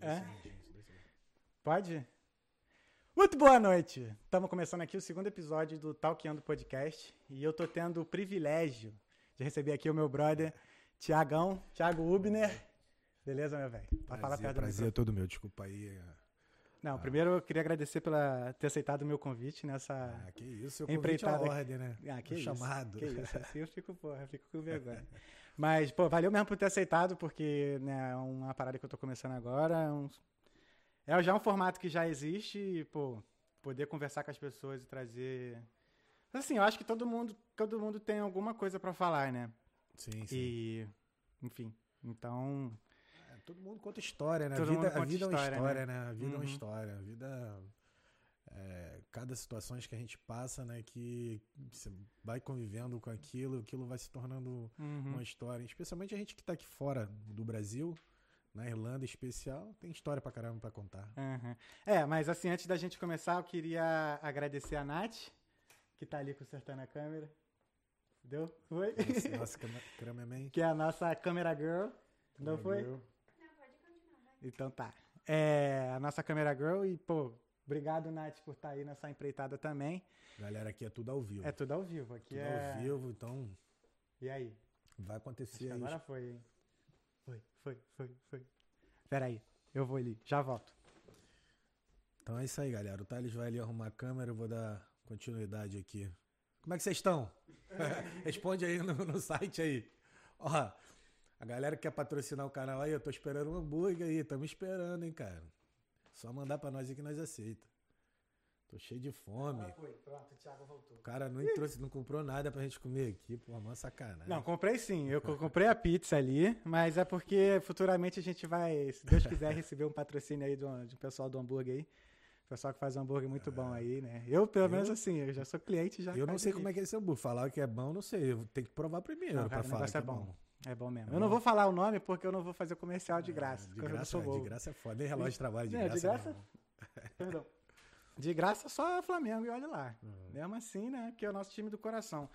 É? Dois dois. Pode? Muito boa noite! Estamos começando aqui o segundo episódio do Talkando Podcast e eu tô tendo o privilégio de receber aqui o meu brother Tiagão, Thiago Ubner. Beleza, meu velho? Pode falar perto do prazer é todo meu. Desculpa aí. é. Não, primeiro eu queria agradecer por ter aceitado o meu convite nessa. Ah, que isso, seu convite é aqui. ordem, né? Ah, que Um isso. chamado. Que isso, assim eu fico, porra, eu fico com vergonha. Mas, pô, valeu mesmo por ter aceitado, porque né, é uma parada que eu tô começando agora. É, um- é já um formato que já existe e, pô, poder conversar com as pessoas e trazer. Assim, eu acho que todo mundo, todo mundo tem alguma coisa pra falar, né? Sim, sim. E, enfim, então. É, todo mundo conta história, né? Todo a vida, mundo a vida é uma história, história, né? né? A vida é Uhum. uma história. A vida. É, cada situação que a gente passa, né? Que você vai convivendo com aquilo, aquilo vai se tornando uhum. uma história. Especialmente a gente que tá aqui fora do Brasil, na Irlanda em especial, tem história pra caramba pra contar. Aham. É, mas assim, antes da gente começar, eu queria agradecer a Nath, que tá ali consertando a câmera. Deu? Foi? Nossa, nossa cameraman. que é a nossa câmera girl. Não foi? Valeu. Então tá. É a nossa câmera girl e, pô, obrigado, Nath, por estar aí nessa empreitada também. Galera, aqui é tudo ao vivo. É tudo ao vivo. Aqui tudo é. ao vivo, então E aí? vai acontecer aí. agora foi, hein? Foi, foi, foi, foi. Pera aí, eu vou ali, já volto. Então é isso aí, galera. O Thales vai ali arrumar a câmera, eu vou dar continuidade aqui. Como é que vocês estão? Responde aí no, no site aí. Ó, a galera que quer patrocinar o canal aí, eu tô esperando um hambúrguer aí. Tamo esperando, hein, cara. Só mandar pra nós aí que nós aceita. Tô cheio de fome. foi, pronto, o Thiago voltou. O cara não trouxe, não comprou nada pra gente comer aqui, pô, uma sacanagem. Não, comprei sim. Eu co- comprei a pizza ali, mas é porque futuramente a gente vai, se Deus quiser, receber um patrocínio aí do, de um pessoal do hambúrguer aí. Pessoal que faz um hambúrguer muito bom aí, né? Eu, pelo Eu- menos assim, eu já sou cliente já. Eu não sei como é que é esse hambúrguer. Falar que é bom, não sei. Eu tenho que provar primeiro Não, pra cara, o falar negócio que é é bom. bom. É bom mesmo. É eu não bom? vou falar o nome porque eu não vou fazer comercial de graça. De graça, sou de graça é foda. Nem relógio de trabalho de Não, graça. de graça- não. Perdão. De graça só Flamengo e olha lá. Uhum. Mesmo assim, né? Que é o nosso time do coração.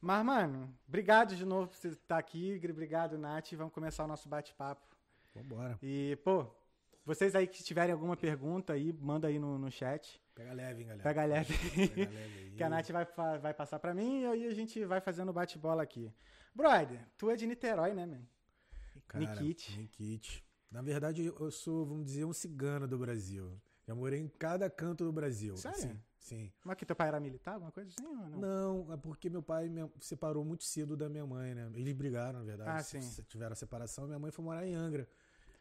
Mas, mano, obrigado de novo por você estar aqui. Obrigado, Nath. Vamos começar o nosso bate-papo. Vambora. E, pô, vocês aí que tiverem alguma pergunta aí, manda aí no, no chat. Pega leve, hein, galera. Pega leve. Pega leve aí. Que a Nath vai, vai passar pra mim e aí a gente vai fazendo bate-bola aqui. Brother, tu é de Niterói, né, man? Cara, Nikit. Nikit. Na verdade, eu sou, vamos dizer, um cigano do Brasil. Já morei em cada canto do Brasil. Sério? Assim, sim. Mas que teu pai era militar, alguma coisa assim ou não? Não, é porque meu pai me separou muito cedo da minha mãe, né? Eles brigaram, na verdade. Ah, sim. Tiveram a separação, minha mãe foi morar em Angra.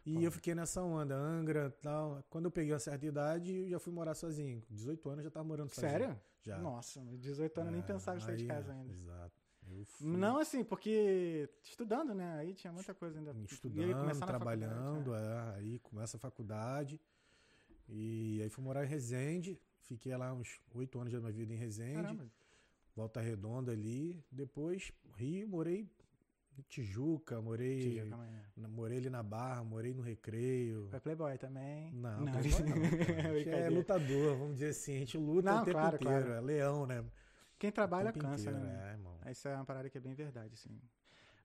E eu fiquei nessa onda, Angra tal. Quando eu peguei uma certa idade, eu já fui morar sozinho. Com 18 anos eu já tava morando sozinho. Sério? Já. Nossa, 18 anos eu nem É, pensava em sair de aí, casa ainda. Exato. Fui Não assim, porque estudando, né? Aí tinha muita coisa ainda. Estudando, trabalhando, faculdade, é, aí começa a faculdade. E aí fui morar em Resende. Fiquei lá uns oito anos da minha vida em né? Resende. Caramba. Volta Redonda ali. Depois, Rio, morei em Tijuca, morei, aí. na- morei ali na Barra, morei no Recreio. Foi Playboy também? Não, não. Playboy não, é lutador, vamos dizer assim. A gente luta Não, o tempo claro, inteiro. claro. É leão, né? Quem trabalha cansa, inteiro, né? É, irmão. Isso é uma parada que é bem verdade, sim.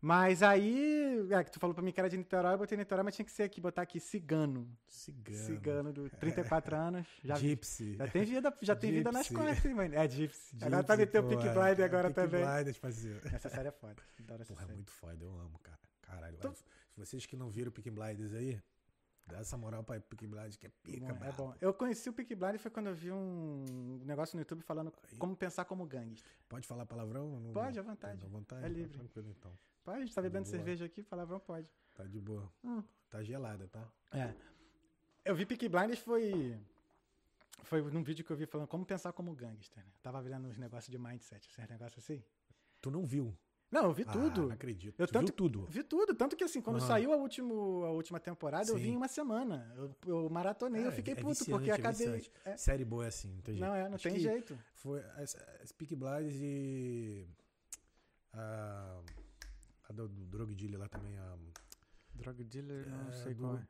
Mas aí, é, que tu falou pra mim que era de Niterói, eu botei Niterói, mas tinha que ser aqui, botar aqui cigano. Cigano. Cigano, do 34 anos. Já, Gypsy. já tem vida, já tem vida nas costas, hein, mano. É Gypsy. Agora Gypsy, tá metendo o é. Blind agora Peaky também. Blinders, parceiro. Essa série é foda. Adoro essa Porra, é série. muito foda, eu amo, cara. Caralho. Se vocês que não viram o Peaky Blinders aí, dá essa moral pra Peaky Blinders que é pica, Bom, é bom. Eu conheci o Peak Blind foi quando eu vi um negócio no YouTube falando como pensar como gangster. Pode falar palavrão? Pode, à vontade. À vontade? É Tá livre. Tranquilo, então. Pode, a gente tá bebendo boa. cerveja aqui, palavrão pode. Tá de boa. Hum. Tá gelada, tá? É. Eu vi Blinders foi. Foi num vídeo que eu vi falando como pensar como gangster, né? Tava vendo uns negócios de mindset, esses negócios assim. Tu não viu? Não, eu vi Ah, tudo. não acredito. Eu tu tanto- viu tudo? Vi tudo. Tanto que assim, quando Aham. saiu a, último, a última temporada, eu vi Sim. em uma semana. Eu, eu maratonei, eu É, fiquei é puto, viciante, porque é acabei. é. Série boa é assim, não tem jeito. não, é, não Acho tem jeito. Foi as, as Blinders e a, a do, do Drug Dealer lá também, a Drug dealer, não É, sei do- qual é.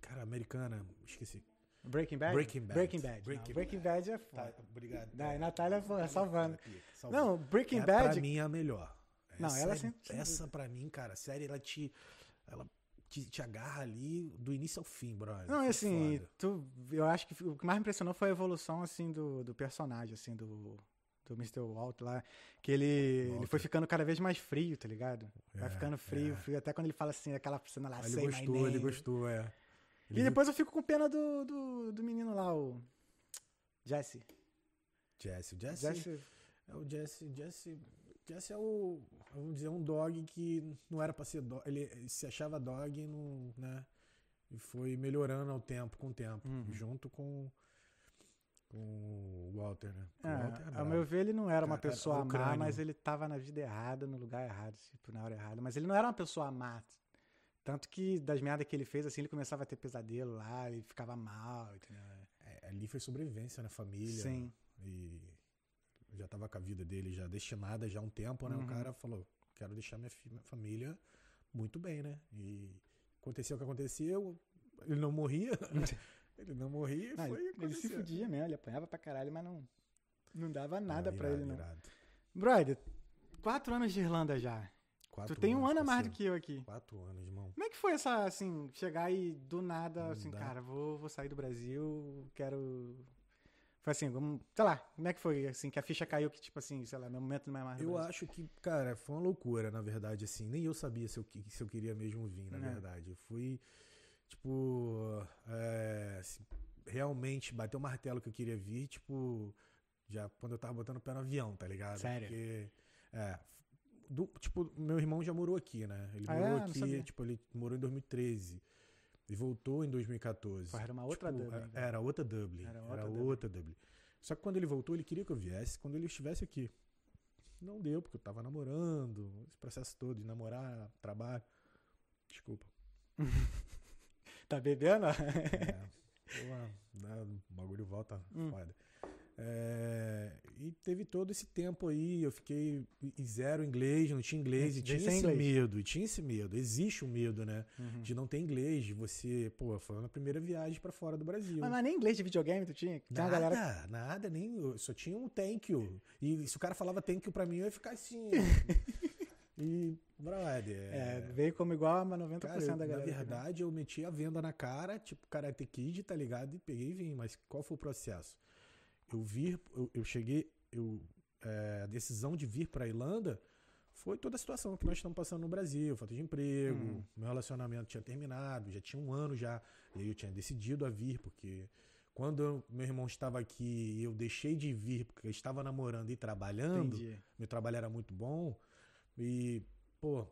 cara americana, esqueci. Breaking Bad? Breaking Bad. Breaking Bad. Não, Breaking Breaking, Bad. é Tá, foda. obrigado. Da Natália foi salvando. Pica, salvando. Não, Breaking é, Bad. Pra mim é a melhor. Não, Essa ela é- sem- sem Essa pra mim, cara, a série, ela te. Ela te, te agarra ali do início ao fim, brother. Não, e assim, foda. tu, eu acho que o que mais me impressionou foi a evolução, assim, do, do personagem, assim, do, do Mr. Walt lá. Que ele, ele foi ficando cada vez mais frio, tá ligado? Vai É, ficando frio, é. frio. Até quando ele fala assim, aquela cena lá, Aí ele gostou, ele gostou, é. Ele E viu- depois eu fico com pena do, do, do menino lá, o Jesse. Jesse, o Jesse, Jesse, é o Jesse, Jesse, Jesse é o, vamos dizer, um dog que não era pra ser dog, ele, se achava dog e não, né, e foi melhorando ao tempo, com o tempo, Uhum. junto com, com o Walter, né? É, Walter é ao meu ver, ele não era uma Cara, era pessoa o má, mas ele tava na vida errada, no lugar errado, tipo, na hora errada. Mas ele não era uma pessoa má. Tanto que das merdas que ele fez, assim, ele começava a ter pesadelo lá, ele ficava mal? É, ali foi sobrevivência na família. Sim. E já tava com a vida dele já destinada já há um tempo, né? Uhum. O cara falou, quero deixar minha, minha família muito bem, né? E aconteceu o que aconteceu, ele não morria, ele não morria e Ah, foi ele se fudia mesmo, ele apanhava pra caralho, mas não, não dava nada Ah, pra irado, ele, não. irado. Brother, quatro anos de Irlanda já. Quatro tu tem um ano a mais do que eu aqui. Quatro anos, irmão. Como é que foi essa, assim, chegar aí do nada, Não assim, dá. cara, vou, vou sair do Brasil, quero... Foi assim, sei lá, como é que foi, assim, que a ficha caiu, que tipo assim, sei lá, meu momento não é mais Eu acho que, cara, foi uma loucura, na verdade, assim. Nem eu sabia se eu, se eu queria mesmo vir, na É. verdade. Eu fui, tipo, é, assim, realmente bater o martelo que eu queria vir, tipo, já quando eu tava botando o pé no avião, tá ligado? Sério? Porque, é, do- tipo, meu irmão já morou aqui, né? Ele Ah, morou é? Aqui, tipo, ele morou em 2013 e voltou em 2014. Pô, era uma outra Tipo, Dublin, é- então. Era outra Dublin. Era Era outra outra, Dublin. Dublin. Só que quando ele voltou, ele queria que eu viesse quando ele estivesse aqui. Não deu, porque eu tava namorando, esse processo todo de namorar, trabalho. Desculpa. Tá bebendo? É, porra, né, o bagulho volta Hum. foda. É, e teve todo esse tempo aí, eu fiquei em zero inglês, não tinha inglês, e tinha esse inglês. medo, e tinha esse medo. Existe o medo, né? Uhum. De não ter inglês, de você, pô, foi a minha primeira viagem pra fora do Brasil. Mas, mas nem inglês de videogame tu tinha? Uma Nada, galera... nada, nem. Eu só tinha um thank you. E se o cara falava thank you pra mim, eu ia ficar assim. e, brother. É, veio como igual a 90% Cara, da na galera. aqui, né? verdade, eu meti a venda na cara, tipo Karate Kid, tá ligado? E peguei e vim. Mas qual foi o processo? Eu vir, eu, eu cheguei, eu, é, a decisão de vir pra Irlanda foi toda a situação que nós estamos passando no Brasil, falta de emprego, Hum. meu relacionamento tinha terminado, já tinha um ano já, e aí eu tinha decidido a vir, porque quando eu- meu irmão estava aqui e eu deixei de vir porque eu estava namorando e trabalhando, Entendi. meu trabalho era muito bom e, pô,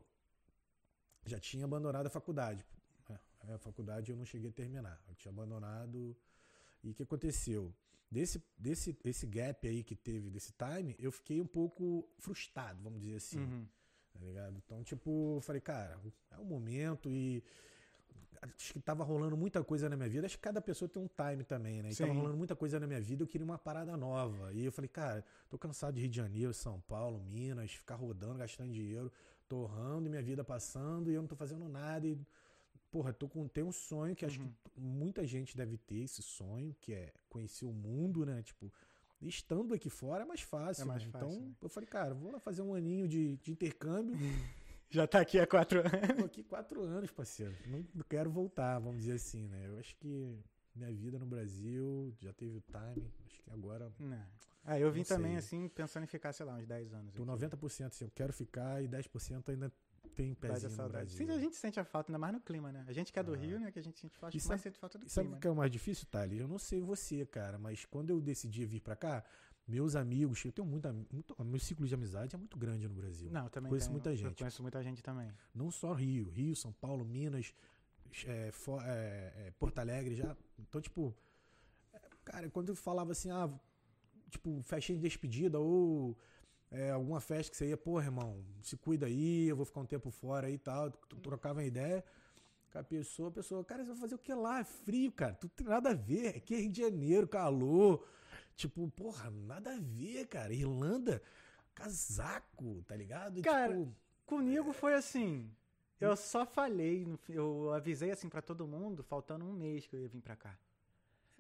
já tinha abandonado a faculdade. É, a faculdade eu não cheguei a terminar. Eu tinha abandonado. E o que aconteceu? Desse, desse esse gap aí que teve, desse time, eu fiquei um pouco frustrado, vamos dizer assim. Uhum. Tá ligado? Então, tipo, falei, cara, é um momento e. Acho que tava rolando muita coisa na minha vida. Acho que cada pessoa tem um time também, né? E tava Sim. rolando muita coisa na minha vida. Eu queria uma parada nova. E eu falei, cara, tô cansado de Rio de Janeiro, São Paulo, Minas, ficar rodando, gastando dinheiro, torrando e minha vida passando e eu não tô fazendo nada. E, porra, tô com, tem um sonho que acho Uhum. que muita gente deve ter esse sonho, que é conhecer o mundo, né? Tipo, estando aqui fora é mais fácil. É mais né? fácil, então, né? eu falei, cara, vou lá fazer um aninho de, de intercâmbio. Já tá aqui há quatro anos. Tô aqui quatro anos, parceiro. Não, quero voltar, vamos dizer assim, né? Eu acho que minha vida no Brasil já teve o time. Acho que agora Não. Ah, eu vim também, assim, pensando em ficar, sei lá, uns 10 anos. tô aqui. 90% assim, eu quero ficar e 10% ainda tem pezinho no saudade. Brasil. Sim, a gente sente a falta, ainda mais no clima, né? A gente que é do Ah. Rio, né? Que a gente sente falta, mais sente falta do E sabe clima. o que é o mais difícil, Thales? Eu não sei você, cara, mas quando eu decidi vir pra cá, meus amigos, eu tenho muita, muito, meu ciclo de amizade é muito grande no Brasil. Não, eu também Conheço tenho. muita Eu gente. conheço muita gente também. Não só Rio, Rio, São Paulo, Minas, é, Fo- é, é, Porto Alegre já. Então, tipo, é, cara, quando eu falava assim, ah, tipo, festinha de despedida ou é, alguma festa que você ia, porra, irmão, se cuida aí, eu vou ficar um tempo fora aí e tal, tu trocava uma ideia com a pessoa, a pessoa, cara, você vai fazer o que lá? É frio, cara, tu tem nada a ver, aqui é Rio de Janeiro, calor, tipo, porra, nada a ver, cara, Irlanda, casaco, tá ligado? Cara, tipo, Comigo foi assim. Eu só falei, eu avisei assim pra todo mundo, faltando um mês que eu ia vir pra cá.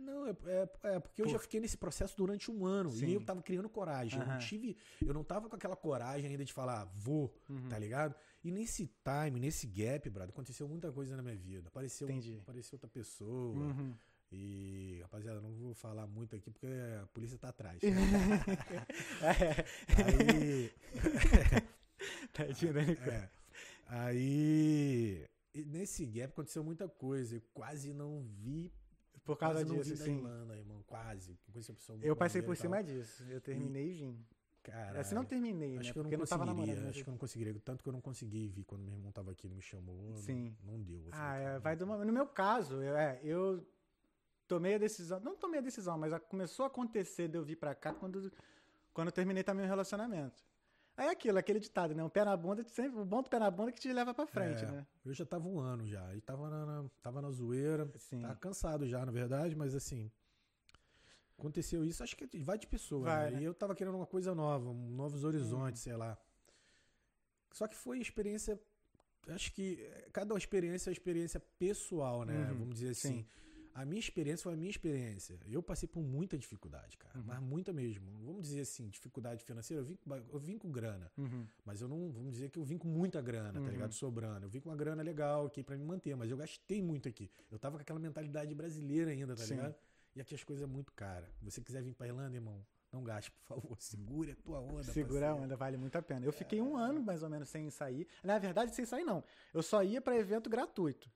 Não, é, é- é porque eu já Por- fiquei nesse processo durante um ano Sim. e eu tava criando coragem. Eu não tive, eu não tava com aquela coragem ainda de falar, vou, Uhum. tá ligado? E nesse time, nesse gap, brother, aconteceu muita coisa na minha vida. Apareceu, Entendi. apareceu outra pessoa. Uhum. E, rapaziada, não vou falar muito aqui porque a polícia tá atrás. É, Aí. né, Nico? é, aí. nesse gap aconteceu muita coisa. Eu quase não vi. Por causa quase disso, sim. Irlanda, irmão. Quase. Eu passei por cima disso. Eu terminei e vim. Cara, Assim, não terminei, Acho né? que eu não Porque não tava conseguiria. namorando. acho que eu não conseguiria. Tanto que eu não consegui vir quando meu irmão tava aqui, ele me chamou. Sim. Não, não deu. Eu Ah, é, vai do. No meu caso, eu, é, eu tomei a decisão. Não tomei a decisão, mas começou a acontecer de eu vir pra cá quando, quando eu terminei também o relacionamento. Aí é aquilo, aquele ditado, né? O pé na bunda, sempre, o bom do pé na bunda é que te leva pra frente, É. né? Eu já tava um ano já. E tava na, tava na zoeira. Sim. Tava cansado já, na verdade, mas assim. Aconteceu isso, acho que vai de pessoa. Vai, né? né? E eu tava querendo uma coisa nova, um novos horizontes, sei lá. Só que foi experiência. Acho que cada experiência é uma experiência pessoal, né? Uhum, Vamos dizer assim. sim. A minha experiência foi a minha experiência. Eu passei por muita dificuldade, cara. Uhum. Mas muita mesmo. Vamos dizer assim, dificuldade financeira, eu vim, eu vim com grana. Uhum. Mas eu não, vamos dizer que eu vim com muita grana, Uhum. tá ligado? Sobrando. Eu vim com uma grana legal aqui pra me manter, mas eu gastei muito aqui. Eu tava com aquela mentalidade brasileira ainda, tá Sim. ligado? E aqui as coisas é muito cara. Você quiser vir pra Irlanda, irmão, não gaste, por favor. Segure a tua onda. Segura a onda, vale muito a pena. Eu fiquei um ano, mais ou menos, sem sair. Na verdade, sem sair, não. Eu só ia pra evento gratuito.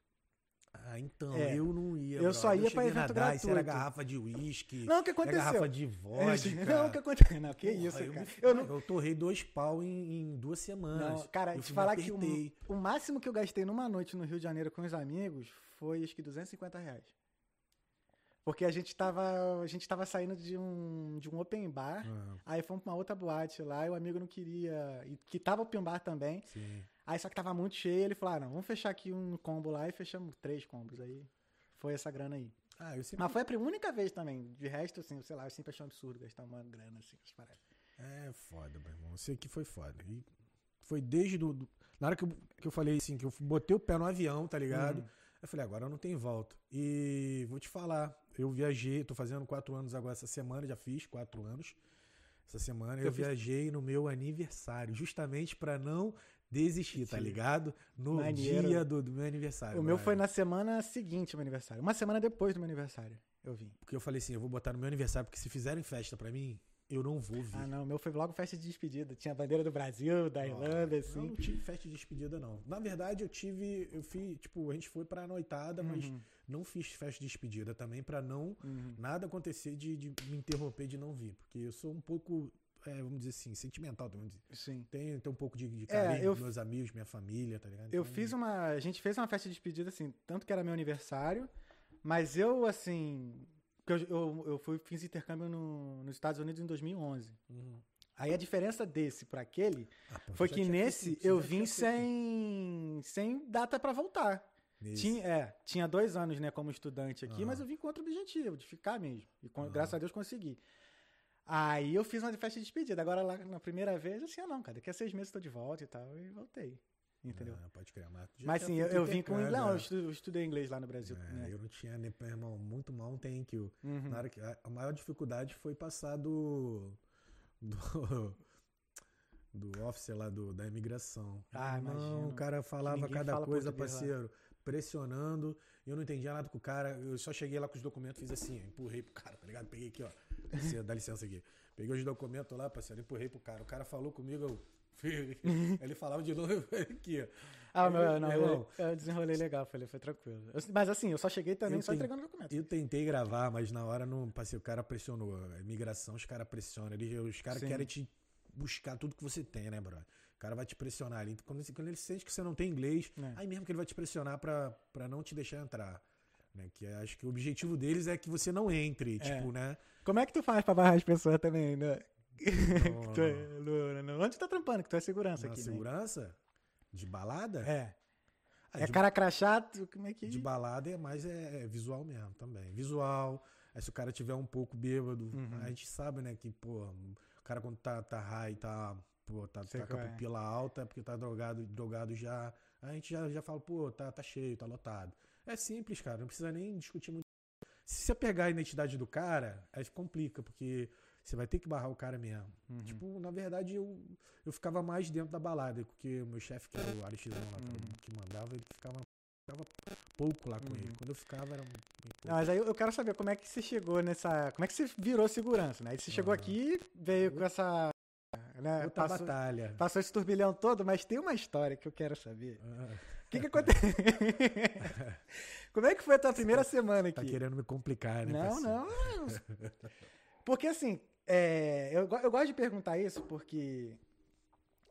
Ah, então, É. eu não ia. Eu brother. só ia na evento Era gratuito. garrafa de uísque. Não, o que Era aconteceu? garrafa de vodka. Não, o que aconteceu? Não, que Porra, isso, eu cara. me- Eu não, Eu torrei dois pau em, em duas semanas. Não, cara, eu te falar que o, o máximo que eu gastei numa noite no Rio de Janeiro com os amigos foi acho que 250 reais. Porque a gente tava, a gente tava saindo de um, de um open bar, Ah, aí fomos pra uma outra boate lá, e o amigo não queria, e que tava open bar também, sim. Aí só que tava muito cheio, ele falou, ah, não, vamos fechar aqui um combo lá, e fechamos três combos, aí foi essa grana aí. Ah, eu sempre. Mas foi a única vez também, de resto, assim, sei lá, eu sempre achei um absurdo gastar uma grana assim, paradas. É foda, meu irmão. Isso aqui foi foda. E foi desde do, do- Na hora que eu, que eu falei assim, que eu botei o pé no avião, tá ligado? Uhum. Eu falei, agora eu não tenho volta. E vou te falar, eu viajei, tô fazendo quatro anos agora essa semana, já fiz quatro anos. Essa semana eu, Eu fiz- viajei no meu aniversário, justamente pra não desistir, tá ligado? No Maneiro. dia do, do meu aniversário. O meu foi na semana seguinte ao meu aniversário, uma semana depois do meu aniversário, eu vim. Porque eu falei assim, eu vou botar no meu aniversário, porque se fizerem festa pra mim, eu não vou vir. Ah, não, o meu foi logo festa de despedida. Tinha a bandeira do Brasil, da Irlanda, assim. não tive festa de despedida, não. Na verdade, eu tive. Eu fiz. Tipo, a gente foi pra noitada, mas Uhum, não fiz festa de despedida também pra não uhum. nada acontecer de, de me interromper de não vir. Porque eu sou um pouco, é, vamos dizer assim, sentimental, vamos dizer. Sim. Tenho, tenho um pouco de, de É, carinho eu- dos meus amigos, minha família, tá ligado? Eu Então, fiz uma. A gente fez uma festa de despedida, assim, tanto que era meu aniversário, mas eu, assim. Eu, eu, eu fui, fiz intercâmbio no- nos Estados Unidos em 2011. Uhum. Aí a diferença desse para aquele Ah, pô, foi que nesse feito, eu vim sem, sem data para voltar. Nesse. Tinha, é, tinha dois anos, né, como estudante aqui, Aham. mas eu vim com outro objetivo, de ficar mesmo. E com- Aham. graças a Deus consegui. Aí eu fiz uma festa de despedida. Agora lá na primeira vez, assim, ah, não, cara, daqui a seis meses eu tô de volta e tal, e voltei. Entendeu? Ah, pode criar, mas, mas sim, eu, eu vim com inglês. Não, eu é. estu- eu estudei inglês lá no Brasil. É, né? Eu não tinha, nem- meu irmão, muito mal thank you. Uhum. Na hora que, a, a maior dificuldade foi passar do. do. do officer lá do, da imigração. Ah, não, o cara falava cada fala coisa, português lá. parceiro, pressionando. Eu não entendia nada com o cara. Eu só cheguei lá com os documentos, fiz assim, ó, empurrei pro cara, tá ligado? Peguei aqui, ó. Licença, dá licença aqui. Peguei os documentos lá, parceiro, empurrei pro cara. O cara falou comigo, eu. Ele falava de novo, aqui. Ah, meu, não, meu eu, irmão, eu desenrolei legal, falei, foi tranquilo. Eu- mas assim, eu só cheguei também só entregando documento. Eu tentei gravar, mas na hora não passei. O cara pressionou. A imigração, os caras pressionam. Eles, os caras querem te buscar tudo que você tem, né, brother? O cara vai te pressionar ali. Quando, ele- quando ele sente que você não tem inglês, É. aí mesmo que ele vai te pressionar pra, pra não te deixar entrar. Né? Que acho que o objetivo deles é que você não entre, É. tipo, né? Como é que tu faz pra barrar as pessoas também, né? Tu é- no- onde tu tá trampando? Que tu é segurança na aqui, segurança? De balada? né? É. Ah, É de, cara crachado, como é que... de balada é mais é, é visual mesmo também. Visual. Aí se o cara tiver um pouco bêbado, Uhum. a gente sabe, né, que, pô, o cara quando tá, tá high, tá, pô, tá, Sei tá com a é. pupila alta, é porque tá drogado, drogado já. A gente já, já fala, pô, tá, tá cheio, tá lotado. É simples, cara, não precisa nem discutir muito. Se você pegar a identidade do cara, aí complica, porque Você vai ter que barrar o cara mesmo. Uhum. Tipo, na verdade, eu, eu ficava mais dentro da balada, porque o meu chefe, que era o Aristizão lá, que- Uhum. que mandava, ele ficava, ficava pouco lá com Uhum. ele. Quando eu ficava, era bem pouco. Não, mas aí eu quero saber como é que você chegou nessa. Como é que você virou segurança, né? Aí você chegou Ah. aqui, veio com essa. Né, Outra passou, batalha. passou esse turbilhão todo, mas tem uma história que eu quero saber. O que, que aconteceu? como é que foi a tua primeira semana tá aqui? querendo me complicar, né? Não, não. Porque assim, é, eu, eu gosto de perguntar isso porque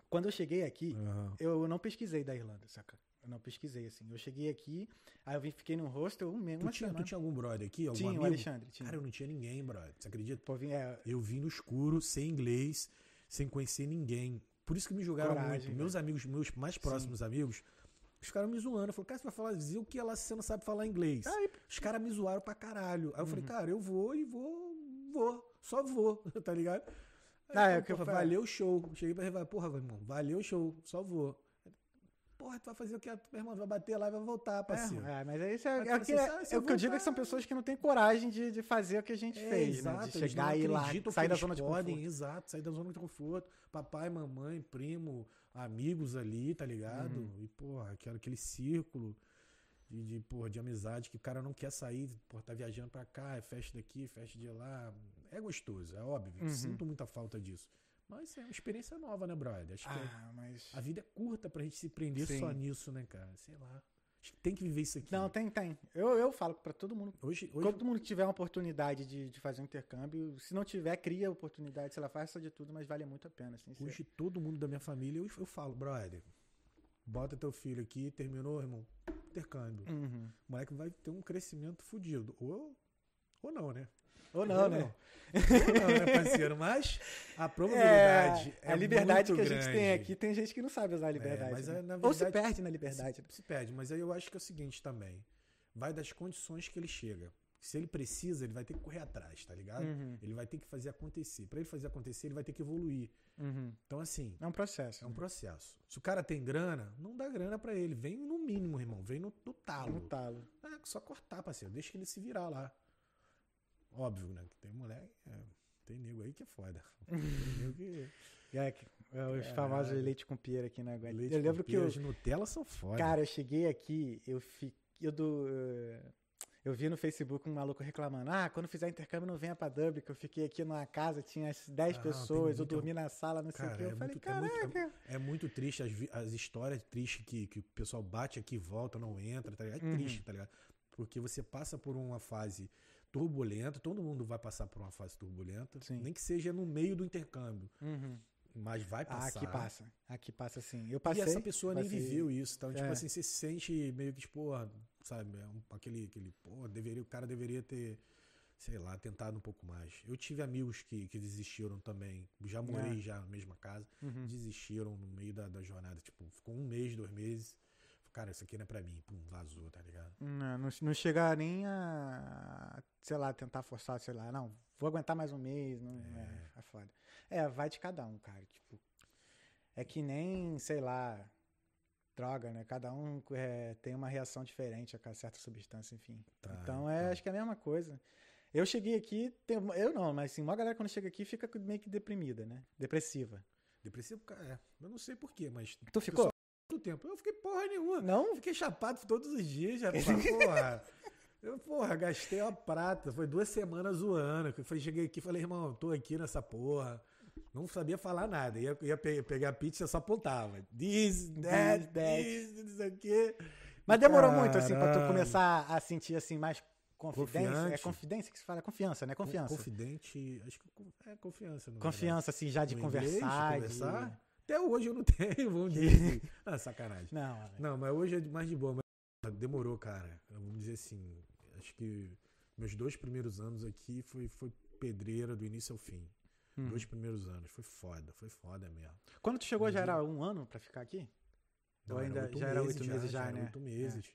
quando eu cheguei aqui, Aham. eu não pesquisei da Irlanda, saca? Eu não pesquisei, assim. Eu cheguei aqui, aí eu vim, fiquei num hostel um mês, Tu, tinha, tu tinha algum brother aqui? Algum Tinha, amigo? o Alexandre, tinha. Cara, eu não tinha ninguém, brother. Você acredita? Pô, vim, é, Eu vim no escuro, sem inglês, sem conhecer ninguém. Por isso que me julgaram Coragem, muito. velho. Meus amigos, meus mais próximos amigos, os caras me zoando. Eu falei, cara, você vai falar o que se você não sabe falar inglês? Aí- Os caras me zoaram pra caralho. Aí eu Uhum. falei, cara, eu vou e vou, vou. Só vou, tá ligado? Aí Ah, é o que eu falei, valeu o show. Cheguei pra ele, porra, irmão, valeu o show, só vou. Porra, tu vai fazer o que? Meu irmão, vai bater lá e vai voltar, parceiro. É, é, mas é isso é, Mas é, tu o que, assim, é, sabe, é o que eu digo é que são pessoas que não têm coragem de, de fazer o que a gente É, fez, exato, né? De chegar e ir lá, sair da zona de podem, conforto. Exato, sair da zona de conforto. Papai, mamãe, primo, amigos ali, tá ligado? Uhum. E, porra, aquele, aquele círculo de, de, porra, de amizade que o cara não quer sair, porra, tá viajando pra cá, é festa daqui, festa de lá. É gostoso, é óbvio. Uhum. Sinto muita falta disso. Mas é uma experiência nova, né, brother? Acho que Ah, mas... a vida é curta pra gente se prender Sim. só nisso, né, cara? Sei lá. Tem que viver isso aqui. Não, tem, tem. Eu, eu falo pra todo mundo. Hoje, hoje Todo mundo tiver uma oportunidade de, de fazer um intercâmbio, se não tiver, cria a oportunidade, sei lá, faça de tudo, mas vale muito a pena, assim. Hoje todo mundo da minha família, eu, eu falo, brother, bota teu filho aqui, terminou, irmão, intercâmbio. Uhum. O moleque vai ter um crescimento fudido. Ou, ou não, né? Ou não, Ou né? Ou não, né, parceiro? Mas a probabilidade é, a liberdade que a gente tem grande. aqui, tem gente que não sabe usar a liberdade. mas, né? é, na Ou se verdade, perde na liberdade. Se, se perde, mas aí eu acho que é o seguinte também. Vai das condições que ele chega. Se ele precisa, ele vai ter que correr atrás, tá ligado? Uhum, Ele vai ter que fazer acontecer. Pra ele fazer acontecer, ele vai ter que evoluir. uhum. Então, assim, É um processo. É um né? processo. Se o cara tem grana, não dá grana pra ele. Vem no mínimo, irmão. Vem no, no talo. No talo. É só cortar, parceiro. Deixa ele se virar lá. Óbvio, né? Que tem moleque. é, tem nego aí que é foda. Tem nego que. Que- é, os famosos leite com pera aqui na Guarda. Leite Eu lembro que eu, as Nutella são foda. Cara, eu cheguei aqui, eu fiquei. Eu, do, eh, eu vi no Facebook um maluco reclamando: Ah, quando fizer intercâmbio não venha pra Dublin, que eu fiquei aqui numa casa, tinha as 10 Ah, pessoas, eu dormi na sala, não sei o Cara, quê. Eu é falei: muito- é muito- Caraca. É muito triste as, as histórias tristes que, que o pessoal bate aqui, volta, não entra, tá ligado? É Uhum. triste, tá ligado? Porque você passa por uma fase turbulenta, todo mundo vai passar por uma fase turbulenta, Sim. nem que seja no meio do intercâmbio, Uhum. mas vai Ah, passar. aqui passa. Aqui passa sim. Eu E passei. essa pessoa nem passei- viveu isso. Então, tipo É. assim, você se sente meio que, tipo, sabe, é aquele, aquele, pô, deveria, o cara deveria ter, sei lá, tentado um pouco mais. Eu tive amigos que, que desistiram também. Já morei É. já na mesma casa, Uhum. desistiram no meio da, da jornada. Tipo, ficou um mês, dois meses. Cara, isso aqui não é pra mim. Pum, vazou, tá ligado? Não, não, não chega nem a, sei lá, tentar forçar, sei lá, não, vou aguentar mais um mês, não, é, é foda. É, vai de cada um, cara, tipo, é que nem, sei lá, droga, né, cada um é, tem uma reação diferente a certa substância, enfim. Tá, então, é, tá. acho que é a mesma coisa. Eu cheguei aqui, tem- eu não, mas assim, uma galera quando chega aqui fica meio que deprimida, né, depressiva. Depressivo, é. Eu não sei porquê, mas. Tu ficou? Muito tempo. Eu fiquei porra nenhuma. Não? Fiquei chapado todos os dias, já. Porra. Eu, porra, gastei uma prata. Foi duas semanas zoando. Eu falei, cheguei aqui e falei, irmão, tô aqui nessa porra. Não sabia falar nada. Ia, ia pe- pegar a pizza, só apontava. This, that, This, that. this, não sei o quê. Mas demorou muito, assim, pra tu começar a sentir, assim, mais confidência. É Confiante. confidência que se fala? Confiança, né? Confiança. Confidente. Acho que é confiança. na Confiança, assim, já de. No inglês, conversar. de de- conversar. Até hoje eu não tenho, vamos dizer. assim. Ah, sacanagem. Não. Não, mas hoje é mais de boa. Mas demorou, cara. Vamos dizer assim. Acho que meus dois primeiros anos aqui foi, foi pedreira do início ao fim. Hum. Dois primeiros anos. Foi foda, foi foda mesmo. Quando tu chegou, já era um ano pra ficar aqui? Ou ainda- já era oito meses já, era né? Oito meses.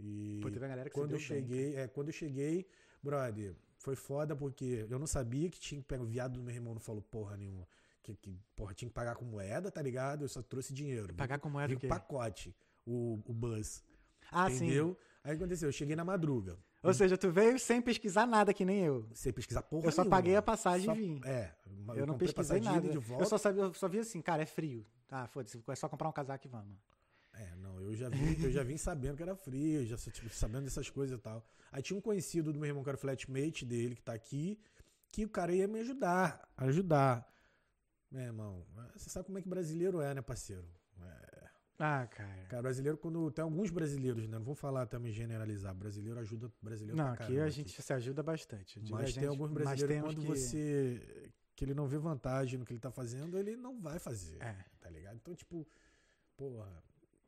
E Pô, teve uma galera que quando eu deu bem, cheguei, é, quando eu cheguei, brother, foi foda porque eu não sabia que tinha que pegar o viado do meu irmão, não falou porra nenhuma. Que, que, porra, tinha que pagar com moeda, tá ligado? Eu só trouxe dinheiro. Pagar com moeda com pacote, o, o bus. Ah, entendeu? Aí o que aconteceu? Eu cheguei na madruga. Ou seja, tu veio sem pesquisar nada, que nem eu. Sem pesquisar porra Eu só nenhuma. paguei a passagem Só- e vim. É. Eu não comprei pesquisei de nada. de Eu volta. só, sabia, eu só vi assim, cara, é frio. Ah, foda-se, é só comprar um casaco e vamos. É, não, eu já vim, eu já vim sabendo que era frio, já tipo, sabendo dessas coisas e tal. Aí tinha um conhecido do meu irmão que era flatmate dele, que tá aqui, que o cara ia me ajudar, ajudar. Meu irmão, você sabe como é que brasileiro é, né, parceiro? É, Ah, cara. cara, brasileiro, quando tem alguns brasileiros, né? Não vou falar também generalizar. Brasileiro ajuda brasileiro Não, aqui a gente se ajuda bastante. Digo Mas tem gente, alguns mas brasileiros quando que- você. que ele não vê vantagem no que ele tá fazendo, ele não vai fazer. É. Tá ligado? Então, tipo, porra,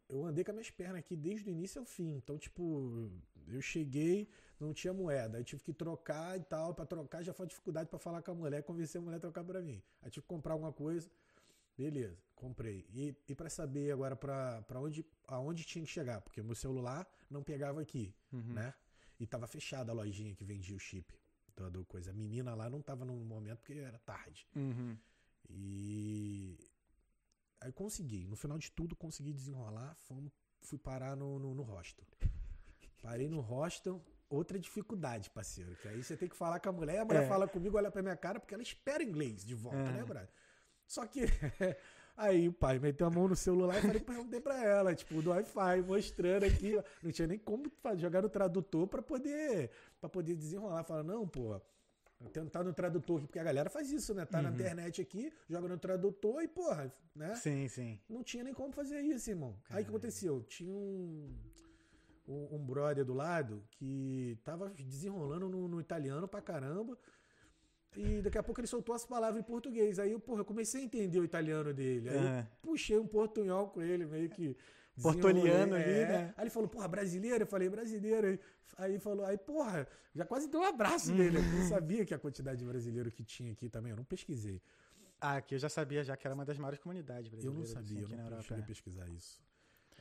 eu andei com as minhas pernas aqui desde o início ao fim. Então, tipo, eu cheguei, não tinha moeda. Aí tive que trocar e tal. Pra trocar já foi dificuldade pra falar com a mulher convencer a mulher a trocar pra mim. Aí tive que comprar alguma coisa. Beleza, comprei. E, e para saber agora pra, pra onde, aonde tinha que chegar, porque meu celular não pegava aqui, Uhum. né? E tava fechada a lojinha que vendia o chip. Do coisa. A menina lá não tava no momento porque era tarde. Uhum. E aí consegui. No final de tudo, consegui desenrolar. Fomos, fui parar no, no, no hostel. Parei no hostel. Outra dificuldade, parceiro. Que aí você tem que falar com a mulher, a mulher É. fala comigo, olha pra minha cara, porque ela espera inglês de volta, É. né, brother? Só que aí o pai meteu a mão no celular e falei, perguntei pra ela, tipo, do Wi-Fi, mostrando aqui. Não tinha nem como jogar no tradutor pra poder, pra poder desenrolar. Fala, não, pô, tentar no tradutor aqui, porque a galera faz isso, né? Tá na Uhum. internet aqui, joga no tradutor e, porra, né? Sim, sim. Não tinha nem como fazer isso, irmão. Aí o que aconteceu? Tinha um, um, um brother do lado que tava desenrolando no, no italiano pra caramba. E daqui a pouco ele soltou as palavras em português. Aí eu, porra, eu comecei a entender o italiano dele. Aí eu É. puxei um portunhol com ele, meio que. Portoliano ali, é. né? Aí ele falou, porra, brasileiro? Eu falei, brasileiro. Aí- falou, aí, porra, já quase deu um abraço nele. Eu não sabia que a quantidade de brasileiro que tinha aqui também, eu não pesquisei. Ah, aqui eu já sabia já que era uma das maiores comunidades Eu brasileiras. não assim, sabia, eu aqui na não cheguei a é. pesquisar isso.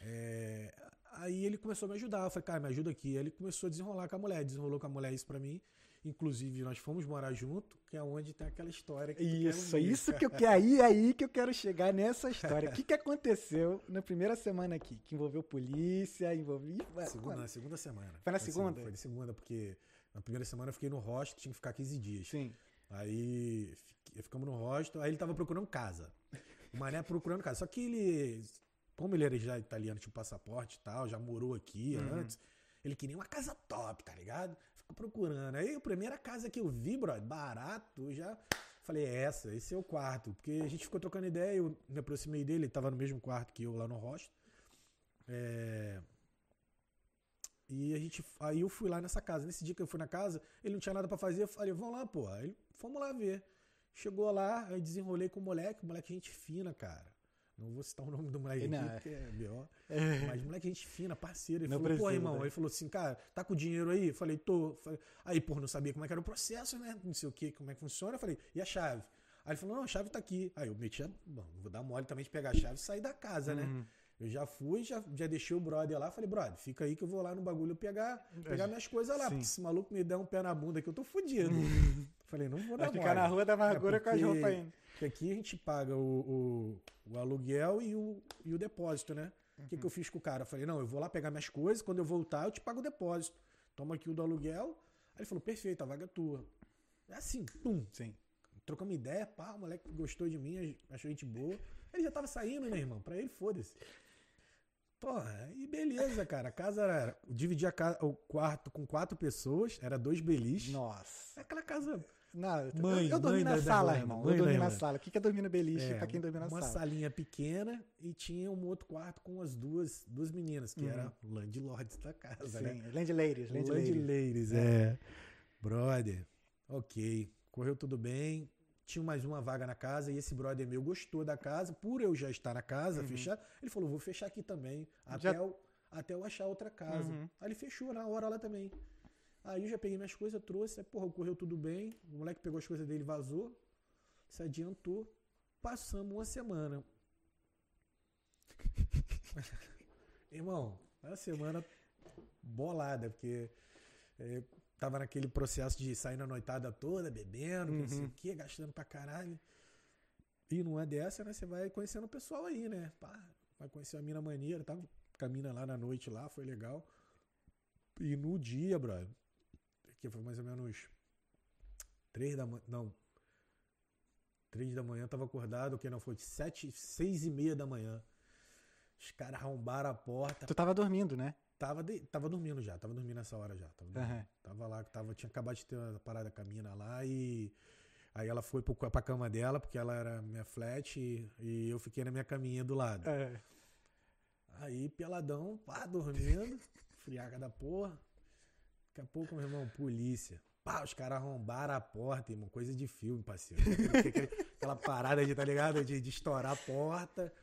É, aí ele começou a me ajudar. Eu falei, cara, me ajuda aqui. Aí ele começou a desenrolar com a mulher. Desenrolou com a mulher isso pra mim. Inclusive, nós fomos morar junto, que é onde tem aquela história que Isso, ouvir. isso que eu quero. Aí, aí que eu quero chegar nessa história. O que, que aconteceu na primeira semana aqui? Que envolveu polícia, envolveu. Segunda, na segunda semana. Foi na Foi segunda? Foi na segunda, porque na primeira semana eu fiquei no hostel, tinha que ficar 15 dias. Sim. Aí ficamos no hostel, aí ele tava procurando casa. O Mané procurando casa. Só que ele, como ele era já italiano, tinha um passaporte e tal, já morou aqui Uhum. antes, ele queria uma casa top, tá ligado? Ficou procurando. Aí a primeira casa que eu vi, bro, barato, eu já falei, é essa, esse é o quarto. Porque a gente ficou trocando ideia, eu me aproximei dele, ele tava no mesmo quarto que eu lá no hostel. É... E a gente, aí eu fui lá nessa casa. Nesse dia que eu fui na casa, ele não tinha nada pra fazer. Eu falei, vamos lá, pô. Aí fomos lá ver. Chegou lá, aí desenrolei com o moleque. Moleque, gente fina, cara. Não vou citar o nome do moleque Não, aqui, é. porque é B.O. Mas moleque, gente fina, parceiro. Ele Não falou, pô, irmão. né? Ele falou assim, cara, tá com dinheiro aí? Eu falei, tô. Falei, aí, pô, não sabia como é que era o processo, né? Não sei o que, como é que funciona. Eu falei, e a chave? Aí ele falou, não, a chave tá aqui. Aí eu meti a. Bom, vou dar mole também de pegar a chave e sair da casa, né? Uhum. Eu já fui, já, já deixei o brother lá. Falei, brother, fica aí que eu vou lá no bagulho pegar, pegar minhas coisas lá. Sim. Porque esse maluco me der um pé na bunda aqui, eu tô fudido. Falei, não vou dar Vai ficar na rua da amargura É com as porque- roupas ainda. Porque aqui a gente paga o, o, o aluguel e o, e o depósito, né? O que, que eu fiz com o cara? Eu falei, não, eu vou lá pegar minhas coisas, quando eu voltar eu te pago o depósito. Toma aqui o do aluguel. Aí ele falou, perfeito, a vaga é tua. É assim, pum. Sim. Trocamos ideia, pá, o moleque gostou de mim, achou gente boa. Ele já tava saindo, né, irmão? Pra ele, foda-se. Porra, e beleza, cara. A casa era. Dividia a o quarto com quatro pessoas, era dois beliches. Nossa. Aquela casa. Não, eu- Mãe, eu, eu dormi na sala, irmão. Eu dormi na sala. O que é dormir no beliche é, pra quem dormiu na uma sala? salinha pequena e tinha um outro quarto com as duas, duas meninas, que Uhum. era landlords da casa, né? Sim, landladies, landladies. Landladies, é. Brother, ok. Correu tudo bem. Tinha mais uma vaga na casa e esse brother meu gostou da casa. Por eu já estar na casa, Uhum. fechar, ele falou: vou fechar aqui também. Já- Até, eu, até eu achar outra casa. Uhum. Aí ele fechou na hora lá também. Aí eu já peguei minhas coisas, trouxe. Aí, porra, correu tudo bem. O moleque pegou as coisas dele, vazou. Se adiantou. Passamos uma semana. Irmão, uma semana bolada, porque é, tava naquele processo de sair na noitada toda, bebendo, não sei Uhum. o quê, gastando pra caralho. E numa dessa, né, você vai conhecendo o pessoal aí, né? Pá, vai conhecer a mina maneira, tava com a mina lá na noite lá, foi legal. E no dia, brother, porque foi mais ou menos três da manhã, não, três da manhã, tava acordado, que não foi sete, seis e meia da manhã. Os caras arrombaram a porta. Tu tava dormindo, né? Tava, de- tava dormindo já, tava dormindo nessa hora já. Tava. Aham. tava lá, tava, tinha acabado de ter uma parada com a mina lá e aí ela foi pro, pra cama dela, porque ela era minha flat e, e eu fiquei na minha caminha do lado. É. Aí, peladão, pá, dormindo, friaca da porra. Daqui a pouco, meu irmão, polícia. Pá, os caras arrombaram a porta, irmão. Coisa de filme, parceiro. Aquela parada de, tá ligado? De, de estourar a porta.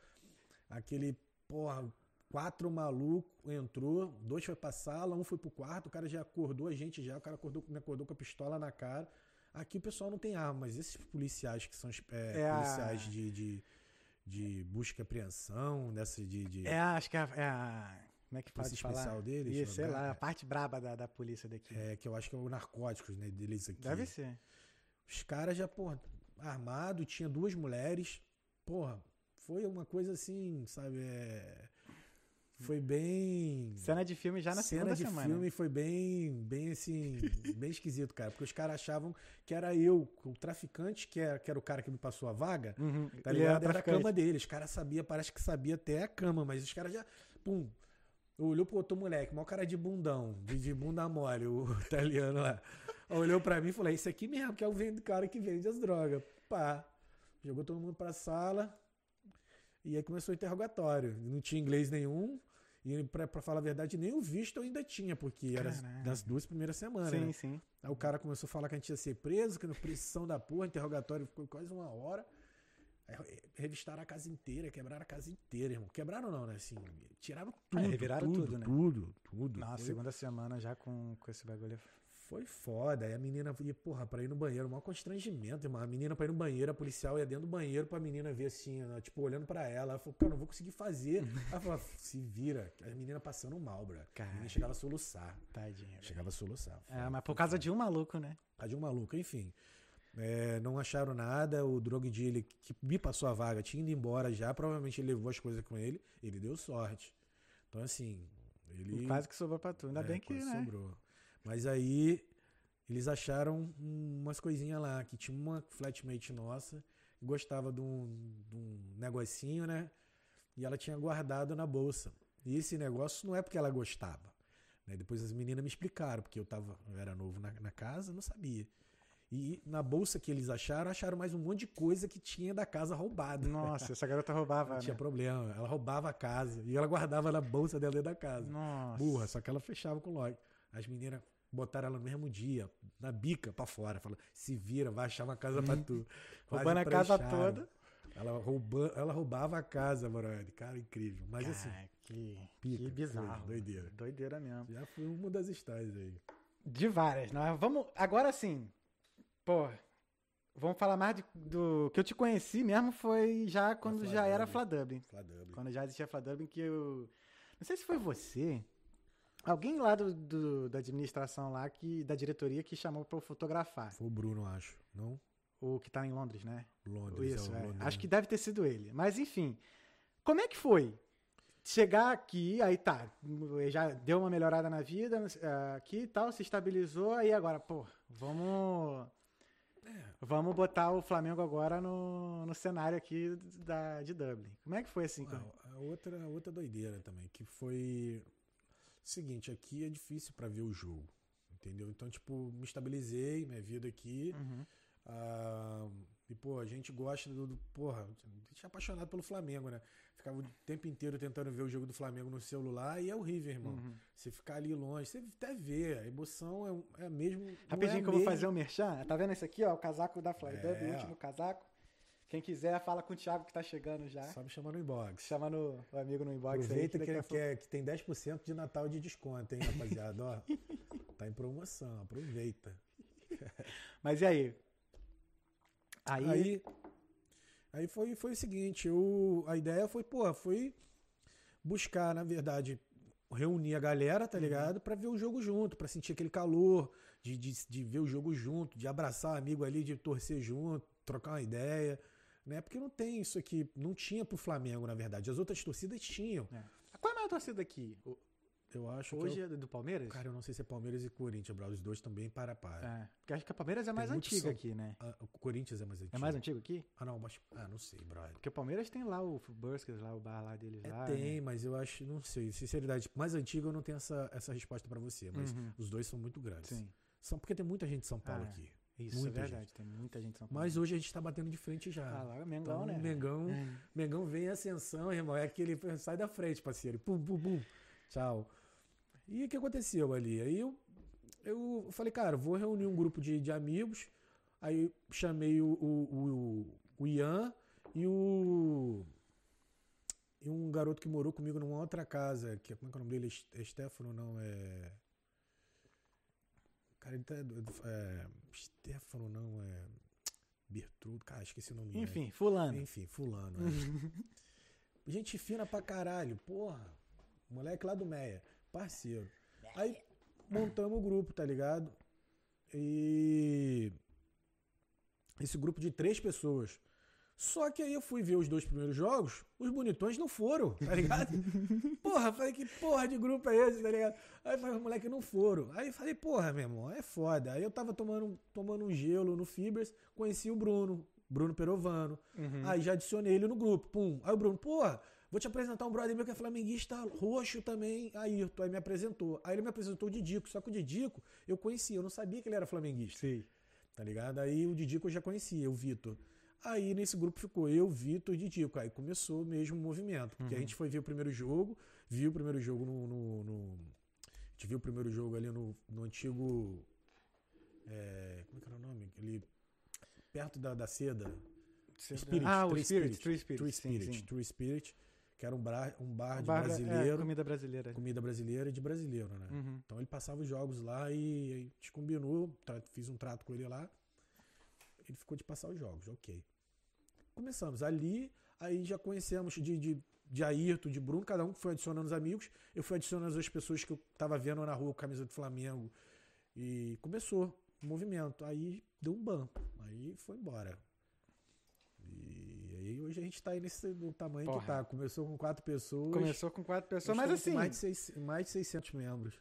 Aquele, porra, quatro malucos entrou, dois foi pra sala, um foi pro quarto, o cara já acordou a gente já, o cara acordou, me acordou com a pistola na cara. Aqui o pessoal não tem arma, mas esses policiais que são é, É a- policiais de, de, de busca e apreensão, dessa de, de É, a- acho que é a, é a- Como é que pode polícia falar? especial deles, Isso, sei lá, a parte braba da, da polícia daqui. É, que eu acho que é o narcóticos, né, deles aqui. Deve ser. Os caras já, porra, armado, tinha duas mulheres. Porra, foi uma coisa assim, sabe? é, Foi bem. Cena de filme já na Cena segunda de semana. filme foi bem, bem assim, bem esquisito, cara. Porque os caras achavam que era eu, o traficante, que era, que era o cara que me passou a vaga, Uhum. tá ligado? Era a traficante. cama dele. Os caras sabiam, parece que sabia até a cama, mas os caras já. Pum. Olhou pro outro moleque, maior cara de bundão, de, bunda mole, o italiano lá. Olhou pra mim e falou: Esse aqui mesmo, que é o cara que vende as drogas. Pá. Jogou todo mundo pra sala. E aí começou o interrogatório. Não tinha inglês nenhum. E pra, pra falar a verdade, nem o visto eu ainda tinha, porque era Caralho. das duas primeiras semanas. Sim, né? sim. Aí o cara começou a falar que a gente ia ser preso, que no pressão da porra, interrogatório ficou quase uma hora. Re- revistaram a casa inteira, quebraram a casa inteira, irmão. Quebraram não, né? Assim, tiraram tudo. reviraram tudo, tudo, né? Tudo, tudo. Na Foi- segunda semana já com, com esse bagulho. foi foda. Aí a menina ia, porra, pra ir no banheiro, o maior constrangimento, irmão. A menina pra ir no banheiro, a policial ia dentro do banheiro pra menina ver assim, tipo, olhando pra ela. Ela falou, cara, não vou conseguir fazer. Ela falou, se vira. A menina passando mal, bro. A Caralho. menina chegava a soluçar. Tadinha. Chegava a soluçar. É, mas por causa de um maluco, né? A de um maluco, enfim. É, não acharam nada. O Drog de ele que me passou a vaga tinha ido embora já. Provavelmente ele levou as coisas com ele. Ele deu sorte. Então, assim, ele. Quase que sobrou pra tu. Ainda é, bem que, né? sobrou. Mas aí eles acharam umas coisinhas lá, que tinha uma flatmate nossa que gostava de um, de um negocinho, né? E ela tinha guardado na bolsa. E esse negócio não é porque ela gostava. né? Depois as meninas me explicaram, porque eu, tava, eu era novo na, na casa, não sabia. E na bolsa que eles acharam, acharam mais um monte de coisa que tinha da casa roubada. Nossa, essa garota roubava, Não né? tinha problema. Ela roubava a casa. E ela guardava na bolsa dela dentro da casa. Nossa. Burra, só que ela fechava com o lock. As meninas botaram ela no mesmo dia, na bica pra fora. Falaram, se vira, vai achar uma casa pra tu. Roubando a casa toda. Ela, rouba, ela roubava a casa, brother. Cara, incrível. Mas assim, Cara, que, pica, que bizarro. doideira. Doideira mesmo. já foi uma das histórias aí. De várias, não é? Vamos. Agora sim. Pô. Vamos falar mais de- do. Que eu te conheci mesmo foi já quando já era. Fladubbin. Quando já existia Fladubbin, que eu. Não sei se foi você. Alguém lá do, do- da administração lá, que, da diretoria, que chamou pra eu fotografar. Foi o Bruno, acho. Não? O que tá em Londres, né? Londres. Isso, é é. Londres. Acho que deve ter sido ele. Mas enfim, como é que foi? Chegar aqui, aí tá, já deu uma melhorada na vida eh, aqui e tal, se estabilizou, aí agora, pô, vamos. É. Vamos botar o Flamengo agora no, no cenário aqui da, de Dublin. Como é que foi assim? Ah, a outra, a outra doideira também, que foi. Seguinte, aqui é difícil pra ver o jogo. Entendeu? Então, tipo, me estabilizei, minha vida aqui. Uhum. Ah, e, pô, a gente gosta do, do. Porra, a gente é apaixonado pelo Flamengo, né? Ficava o tempo inteiro tentando ver o jogo do Flamengo no celular e é horrível, irmão. Uhum. Você ficar ali longe, você até vê, a emoção é, é mesmo. não Rapidinho é que eu vou fazer um merchan. Tá vendo esse aqui, ó? O casaco da Fly É. O último casaco. Quem quiser, fala com o Thiago que tá chegando já. Só me chamar no inbox. Chama no, o amigo no inbox Aproveita aí. que, é- que tem 10% de Natal de desconto, hein, rapaziada? Ó, tá em promoção, aproveita. Mas e aí? Aí, Aí, aí foi, foi o seguinte, eu, a ideia foi, pô, foi buscar, na verdade, reunir a galera, tá ligado? Pra ver o jogo junto, pra sentir aquele calor, de, de, de ver o jogo junto, de abraçar o amigo ali, de torcer junto, trocar uma ideia, né? Porque não tem isso aqui, não tinha pro Flamengo, na verdade. As outras torcidas tinham. É. qual é a maior torcida aqui? Eu acho Hoje que. é do Palmeiras? Cara, eu não sei se é Palmeiras e Corinthians, bro. Os dois bem para a par. É, porque acho que a Palmeiras é mais muito antiga São- aqui, né? Ah, o Corinthians é mais antigo. É mais antigo aqui? Ah, não, mas. Ah, não sei, brother. Porque o Palmeiras tem lá o Buskers, lá o bar lá deles É, lá. tem, né? mas eu acho, não sei. Sinceridade, mais antigo eu não tenho essa, essa resposta pra você, mas Uhum. os dois são muito grandes. Sim. São porque tem muita gente de São Paulo Ah, aqui. Isso Muita é verdade. Tem muita gente São Paulo. Mas hoje a gente tá batendo de frente já. Ah, lá é Mengão, Então, né? Mengão. Mengão vem em ascensão, irmão. É aquele. Sai da frente, parceiro. Pum, pum, pum. Tchau. E o que aconteceu ali? Aí eu, eu falei, cara, vou reunir um grupo de, de amigos. Aí chamei o, o, o, o Ian e o. E um garoto que morou comigo numa outra casa. Que, como é que é o nome dele? É Stefano, não, é. Cara, ele tá. É, Stefano, não, é. Bertrudo, cara, esqueci o nome dele. Enfim, fulano. Enfim, fulano. é. Gente fina pra caralho, porra. Moleque lá do Meia, parceiro. Aí montamos o grupo, tá ligado? E. Esse grupo de três pessoas. Só que aí eu fui ver os dois primeiros jogos, os bonitões não foram, tá ligado? porra, falei, que porra de grupo é esse, tá ligado? Aí falei, os moleques não foram. Aí falei, porra, meu irmão, é foda. Aí eu tava tomando, tomando um gelo no Fibers, conheci o Bruno, Bruno Perovano. Uhum. Aí já adicionei ele no grupo, pum. Aí o Bruno, porra, vou te apresentar um brother meu que é flamenguista roxo também, Ayrton. Aí me apresentou. Aí ele me apresentou o Didico, só que o Didico eu conhecia, eu não sabia que ele era flamenguista Sim. tá ligado? Aí o Didico eu já conhecia, o Vitor. Aí nesse grupo ficou eu, Vitor e Didico. Aí começou mesmo o movimento. Porque a Uhum. gente foi ver o primeiro jogo, viu o primeiro jogo no. no- no- a gente viu o primeiro jogo ali no, no antigo. é, como é que era o nome? Ali. Perto da, da seda. Spirit, ah, o True Spirit, Spirit, True Spirit. True sim, Spirit. sim. True Spirit, que era um bar, um bar de Bar- é, brasileiro, comida brasileira. comida brasileira e de brasileiro, né? Uhum. Então ele passava os jogos lá e a gente combinou, fiz um trato com ele lá. Ele ficou de passar os jogos, ok. Começamos ali, aí já conhecemos de, de, de Ayrton, de Bruno, cada um foi adicionando os amigos. Eu fui adicionando as pessoas que eu tava vendo na rua camisa do Flamengo. E começou o movimento. Aí deu um ban. Aí foi embora. E hoje a gente tá aí nesse no tamanho que Porra. tá. Começou com quatro pessoas. Começou com quatro pessoas, mas assim. Mais de, seis- mais de 600 membros.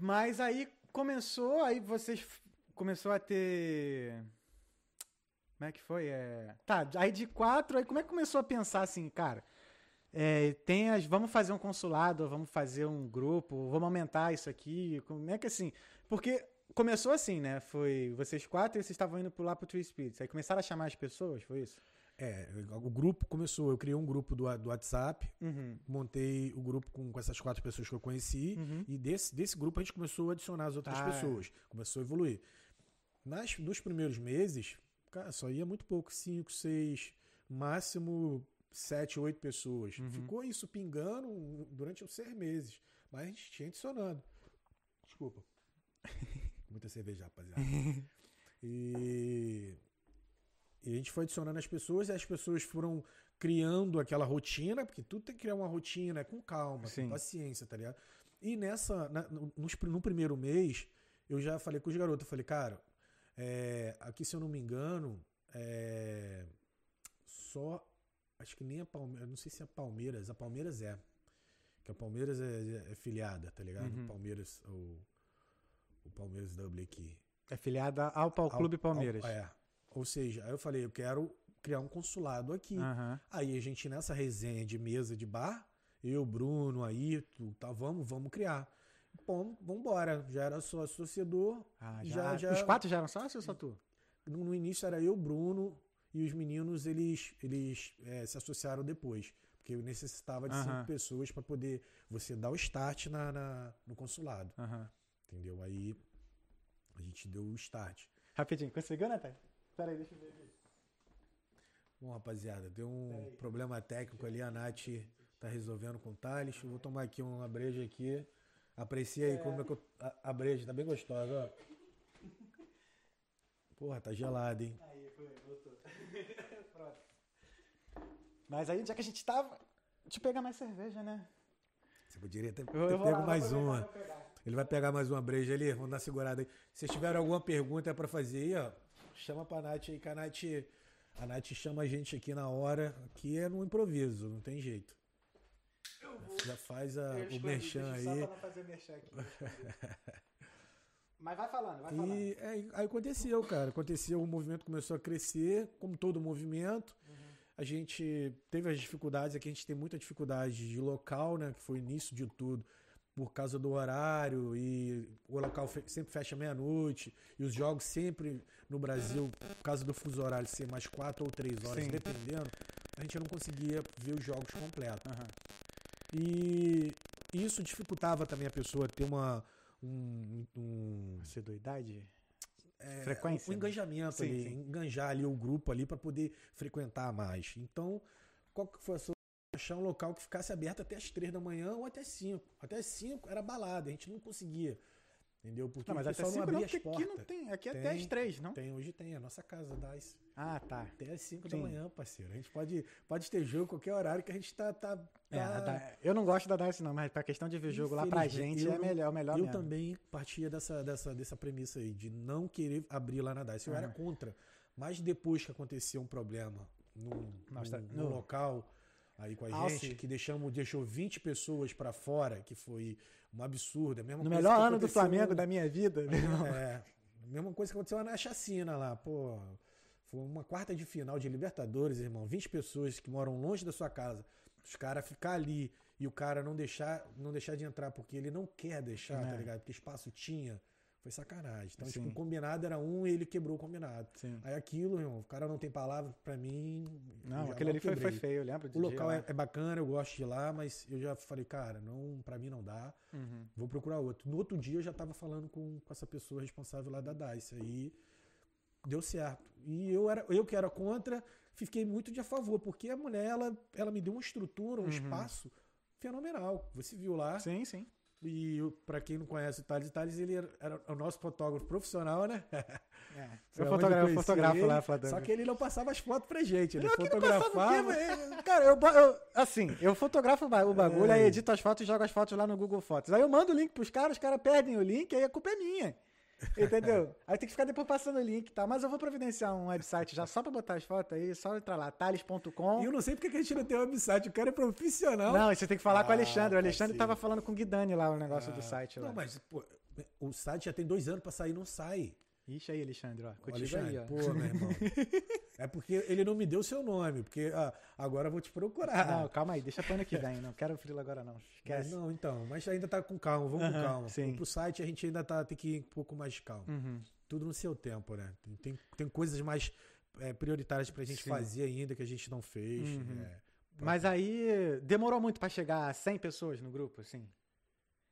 Mas aí começou, aí vocês começou a ter. Como é que foi? É... Tá, aí de quatro, aí como é que começou a pensar assim, cara? é, tem as, vamos fazer um consulado, vamos fazer um grupo, vamos aumentar isso aqui. Como é que assim? Porque começou assim, né? Foi vocês quatro e vocês estavam indo lá pro Tree Spirits. Aí começaram a chamar as pessoas, foi isso? É, o grupo começou. Eu criei um grupo do, do WhatsApp, Uhum. montei o grupo com, com essas quatro pessoas que eu conheci. Uhum. E desse, desse grupo a gente começou a adicionar as outras Ah, é. pessoas. Começou a evoluir. Nas, nos primeiros meses, cara, só ia muito pouco. Cinco, seis, máximo sete, oito pessoas. Uhum. Ficou isso pingando durante os seis meses. Mas a gente tinha adicionando. Desculpa. Muita cerveja, rapaziada. E, e a gente foi adicionando as pessoas e as pessoas foram criando aquela rotina, porque tudo tem que criar uma rotina, é com calma, Sim. com paciência, tá ligado? E nessa, na- no, no primeiro mês, eu já falei com os garotos, eu falei, cara, é, aqui se eu não me engano, é, só, acho que nem a Palmeiras, não sei se é a Palmeiras, a Palmeiras é, que a Palmeiras é, é filiada, tá ligado? Uhum. O Palmeiras, o, o Palmeiras W aqui. É filiada ao Ao- Clube ao- Palmeiras. é. Ou seja, aí eu falei, eu quero criar um consulado aqui. Aham. Aí a gente, nessa resenha de mesa de bar, eu, Bruno, Ayrton, tá, vamos, vamos criar. Bom, vambora. Já era sócio torcedor. Ah, Já- já, já- Os quatro já eram sócios ou só tu? No, no início era eu, Bruno, e os meninos, eles, eles é, se associaram depois. Porque eu necessitava de Aham. cinco pessoas para poder você dar o start na, na- no consulado. Aham. Entendeu? Aí a gente deu o start. Rapidinho, conseguiu, Natália? Pera aí, deixa eu ver aqui. Bom, rapaziada, deu um Peraí. problema técnico ali, a Nath tá resolvendo com o Thales. Eu vou tomar aqui uma breja aqui. Aprecia aí como é que eu, a, a breja, tá bem gostosa, ó. Porra, tá gelada, hein? Aí, foi, voltou. Pronto. Mas aí, já que a gente tava. Deixa eu pegar mais cerveja, né? Você poderia ter, ter Eu- pego lá, mais uma. Ele vai pegar mais uma breja ali, vamos dar uma segurada aí. Se vocês tiverem alguma pergunta pra fazer aí, ó, chama pra Nath aí, que a Nath, a Nath chama a gente aqui na hora. Aqui é no improviso, não tem jeito. Eu vou Já faz a, o merchan aí. Só pra não fazer merchan aqui. Mas vai falando, vai falando. E é, aí aconteceu, cara. Aconteceu, o movimento começou a crescer, como todo movimento. A gente teve as dificuldades, aqui a gente tem muita dificuldade de local, né? Que foi o início de tudo, por causa do horário, e o local fe- sempre fecha meia-noite, e os jogos sempre no Brasil, por causa do fuso horário ser mais quatro ou três horas, Sim. dependendo, a gente não conseguia ver os jogos completos. Aham. E isso dificultava também a pessoa ter uma. Um, um, Assiduidade? é, Frequência, O né? engajamento Sim, ali, sim. enganjar ali o grupo ali para poder frequentar mais. Então, qual que foi a sua achar um local que ficasse aberto até as três da manhã ou até 5. Até as 5 era balada, a gente não conseguia. Entendeu? Porque Não, mas o até pessoal 5 não não, abria porque as aqui portas. não tem. Aqui é Tem, até as 3, não? Tem, hoje tem, a nossa casa dá isso. Ah, tá. Até as 5 da Sim. manhã, parceiro. A gente pode, pode ter jogo qualquer horário que a gente tá. tá, É, tá- da- eu não gosto da DICE, não, mas pra questão de ver jogo lá pra gente eu é não- melhor, melhor eu mesmo. também partia dessa, dessa, dessa premissa aí, de não querer abrir lá na DICE. Eu era Aham. contra. Mas depois que aconteceu um problema no, Nossa, no, no- no local aí com a Ah, gente, sim. que deixamos, deixou 20 pessoas pra fora, que foi um absurdo. A mesma No melhor ano do Flamengo da minha vida. É, mesma coisa que aconteceu na chacina lá, pô. Foi uma quarta de final de Libertadores, irmão. 20 pessoas que moram longe da sua casa. Os caras ficar ali e o cara não deixar, não deixar de entrar porque ele não quer deixar, tá É. ligado? Porque espaço tinha. Foi sacanagem. Então, tipo, Sim. o combinado era um e ele quebrou o combinado. Sim. Aí aquilo, irmão, o cara não tem palavra pra mim. Não, aquele ali foi, foi feio, do O local é, é bacana, eu gosto de ir lá, mas eu já falei, cara, não, pra mim não dá. Uhum. Vou procurar outro. No outro dia eu já estava falando com, com essa pessoa responsável lá da DICE. Aí deu certo. E eu, era, eu que era contra, fiquei muito de a favor, porque a mulher, ela, ela me deu uma estrutura, um Uhum. espaço fenomenal. Você viu lá. Sim, sim. E eu- pra quem não conhece o Thales, Thales ele era, o nosso fotógrafo profissional, né? É. Eu fotografo, conheci fotografo ele, lá, Fladão. Só que ele não passava as fotos pra gente, ele Não, que não fotografava. o velho? Cara, eu, eu- assim, eu fotografo o o bagulho, É. aí edito as fotos e jogo as fotos lá no Google Fotos. Aí eu mando o link pros caras, os caras perdem o link, aí a culpa é minha. Entendeu? Aí tem que ficar depois passando o link e tal. Mas eu vou providenciar um website já só pra botar as fotos aí, só entrar lá, thales.com. E eu não sei porque que a gente não tem website, o cara é profissional. Não, você tem que falar com o Ah, Alexandre. O Alexandre parceiro. tava falando com o Guidani lá, o negócio do site lá. Não, mas pô, o site já tem dois anos pra sair, não sai. Ixi aí, Alexandre, ó. Ô, Contigo Alexandre, aí, ó. Pô, meu irmão. É porque ele não me deu seu nome, porque ah, agora eu vou te procurar. Não, calma aí, deixa pro ano que vem. Não quero frila agora, não. Mas Esquece. não, então, mas ainda tá com calma, vamos com Aham, calma. sim. Pro site a gente ainda tá, tem que ir um pouco mais de calma. Uhum. Tudo no seu tempo, né? Tem, tem, coisas mais é, prioritárias pra gente Sim. fazer ainda que a gente não fez. Uhum. é. Mas aí, demorou muito pra chegar a 100 pessoas no grupo, assim?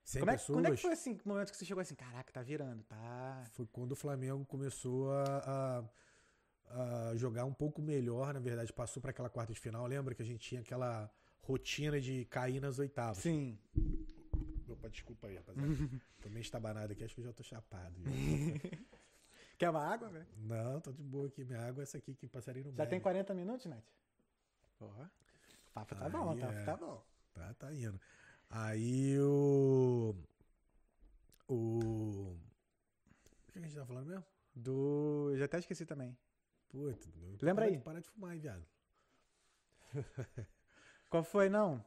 100 Como é, pessoas. quando é que foi assim, o momento que você chegou assim, caraca, tá virando, tá... Foi quando o Flamengo começou a, a- a jogar um pouco melhor, na verdade, passou para aquela quarta de final. Lembra que a gente tinha aquela rotina de cair nas oitavas? Sim. Opa, desculpa aí, rapaziada. tô meio estabanado aqui, acho que eu já tô chapado. já. Quer uma água, velho? Não, tô de boa aqui. Minha água é essa aqui que passarinho não Já bebe. tem 40 minutos, Nath? Porra. O papo tá Aí bom, tá, é. tá bom. Tá, tá indo. Aí o. O. O que a gente tá falando mesmo? Do... Já até esqueci também. Puta, Lembra para, aí. Para de fumar, hein, viado. Qual foi, não?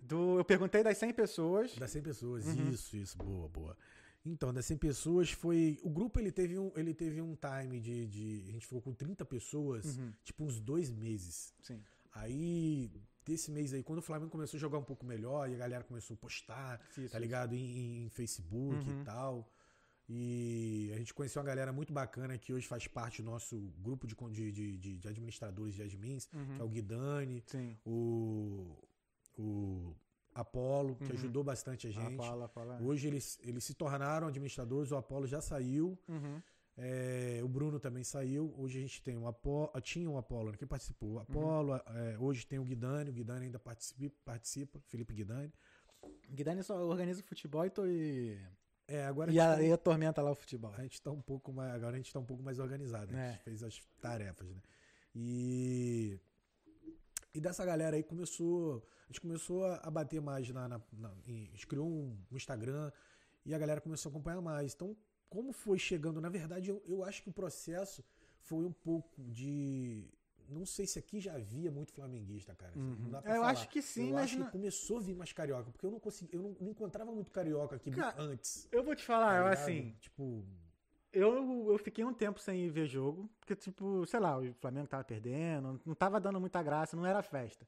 Do... Eu perguntei das 100 pessoas. Das 100 pessoas, Uhum. isso, isso, boa, boa. Então, das 100 pessoas foi. O grupo ele teve um, ele teve um time de, de. A gente ficou com 30 pessoas, Uhum. tipo uns dois meses. Sim. Aí, desse mês aí, quando o Flamengo começou a jogar um pouco melhor e a galera começou a postar, Isso, tá ligado? Em, em Facebook Uhum. e tal. E a gente conheceu uma galera muito bacana que hoje faz parte do nosso grupo de, de, de, de- administradores de admins, Uhum. que é o Guidani, Sim. o, o Apolo, que Uhum. ajudou bastante a gente. Apolo, Apolo. é. Hoje eles, eles se tornaram administradores, o Apolo já saiu, Uhum. é, o Bruno também saiu. Hoje a gente tem o Apolo, tinha o Apolo, né, que participou. O Apolo, é, hoje tem o Guidani, o Guidani ainda participa, participa Felipe Guidani. Guidani só organiza futebol e, tô... e... É, agora E, a, a, gente atormenta lá o futebol. a gente tá um pouco mais, agora a gente tá um pouco mais organizado, né? a gente É. fez as tarefas, né? E e dessa galera aí começou, a gente começou a, bater mais na, na, na em- a gente criou um, um Instagram e a galera começou a acompanhar mais. Então, como foi chegando, na verdade, eu, eu acho que o processo foi um pouco de não sei se aqui já havia muito flamenguista, cara. Não dá pra Eu falar. acho que sim, eu mas acho não- que começou a vir mais carioca, porque eu não consegui, eu não, não encontrava muito carioca aqui Cara, antes. Eu vou te tá falar, eu, ligado? assim, Tipo, eu, eu fiquei um tempo sem ir ver jogo, porque, tipo, sei lá, o Flamengo tava perdendo, não tava dando muita graça, não era festa.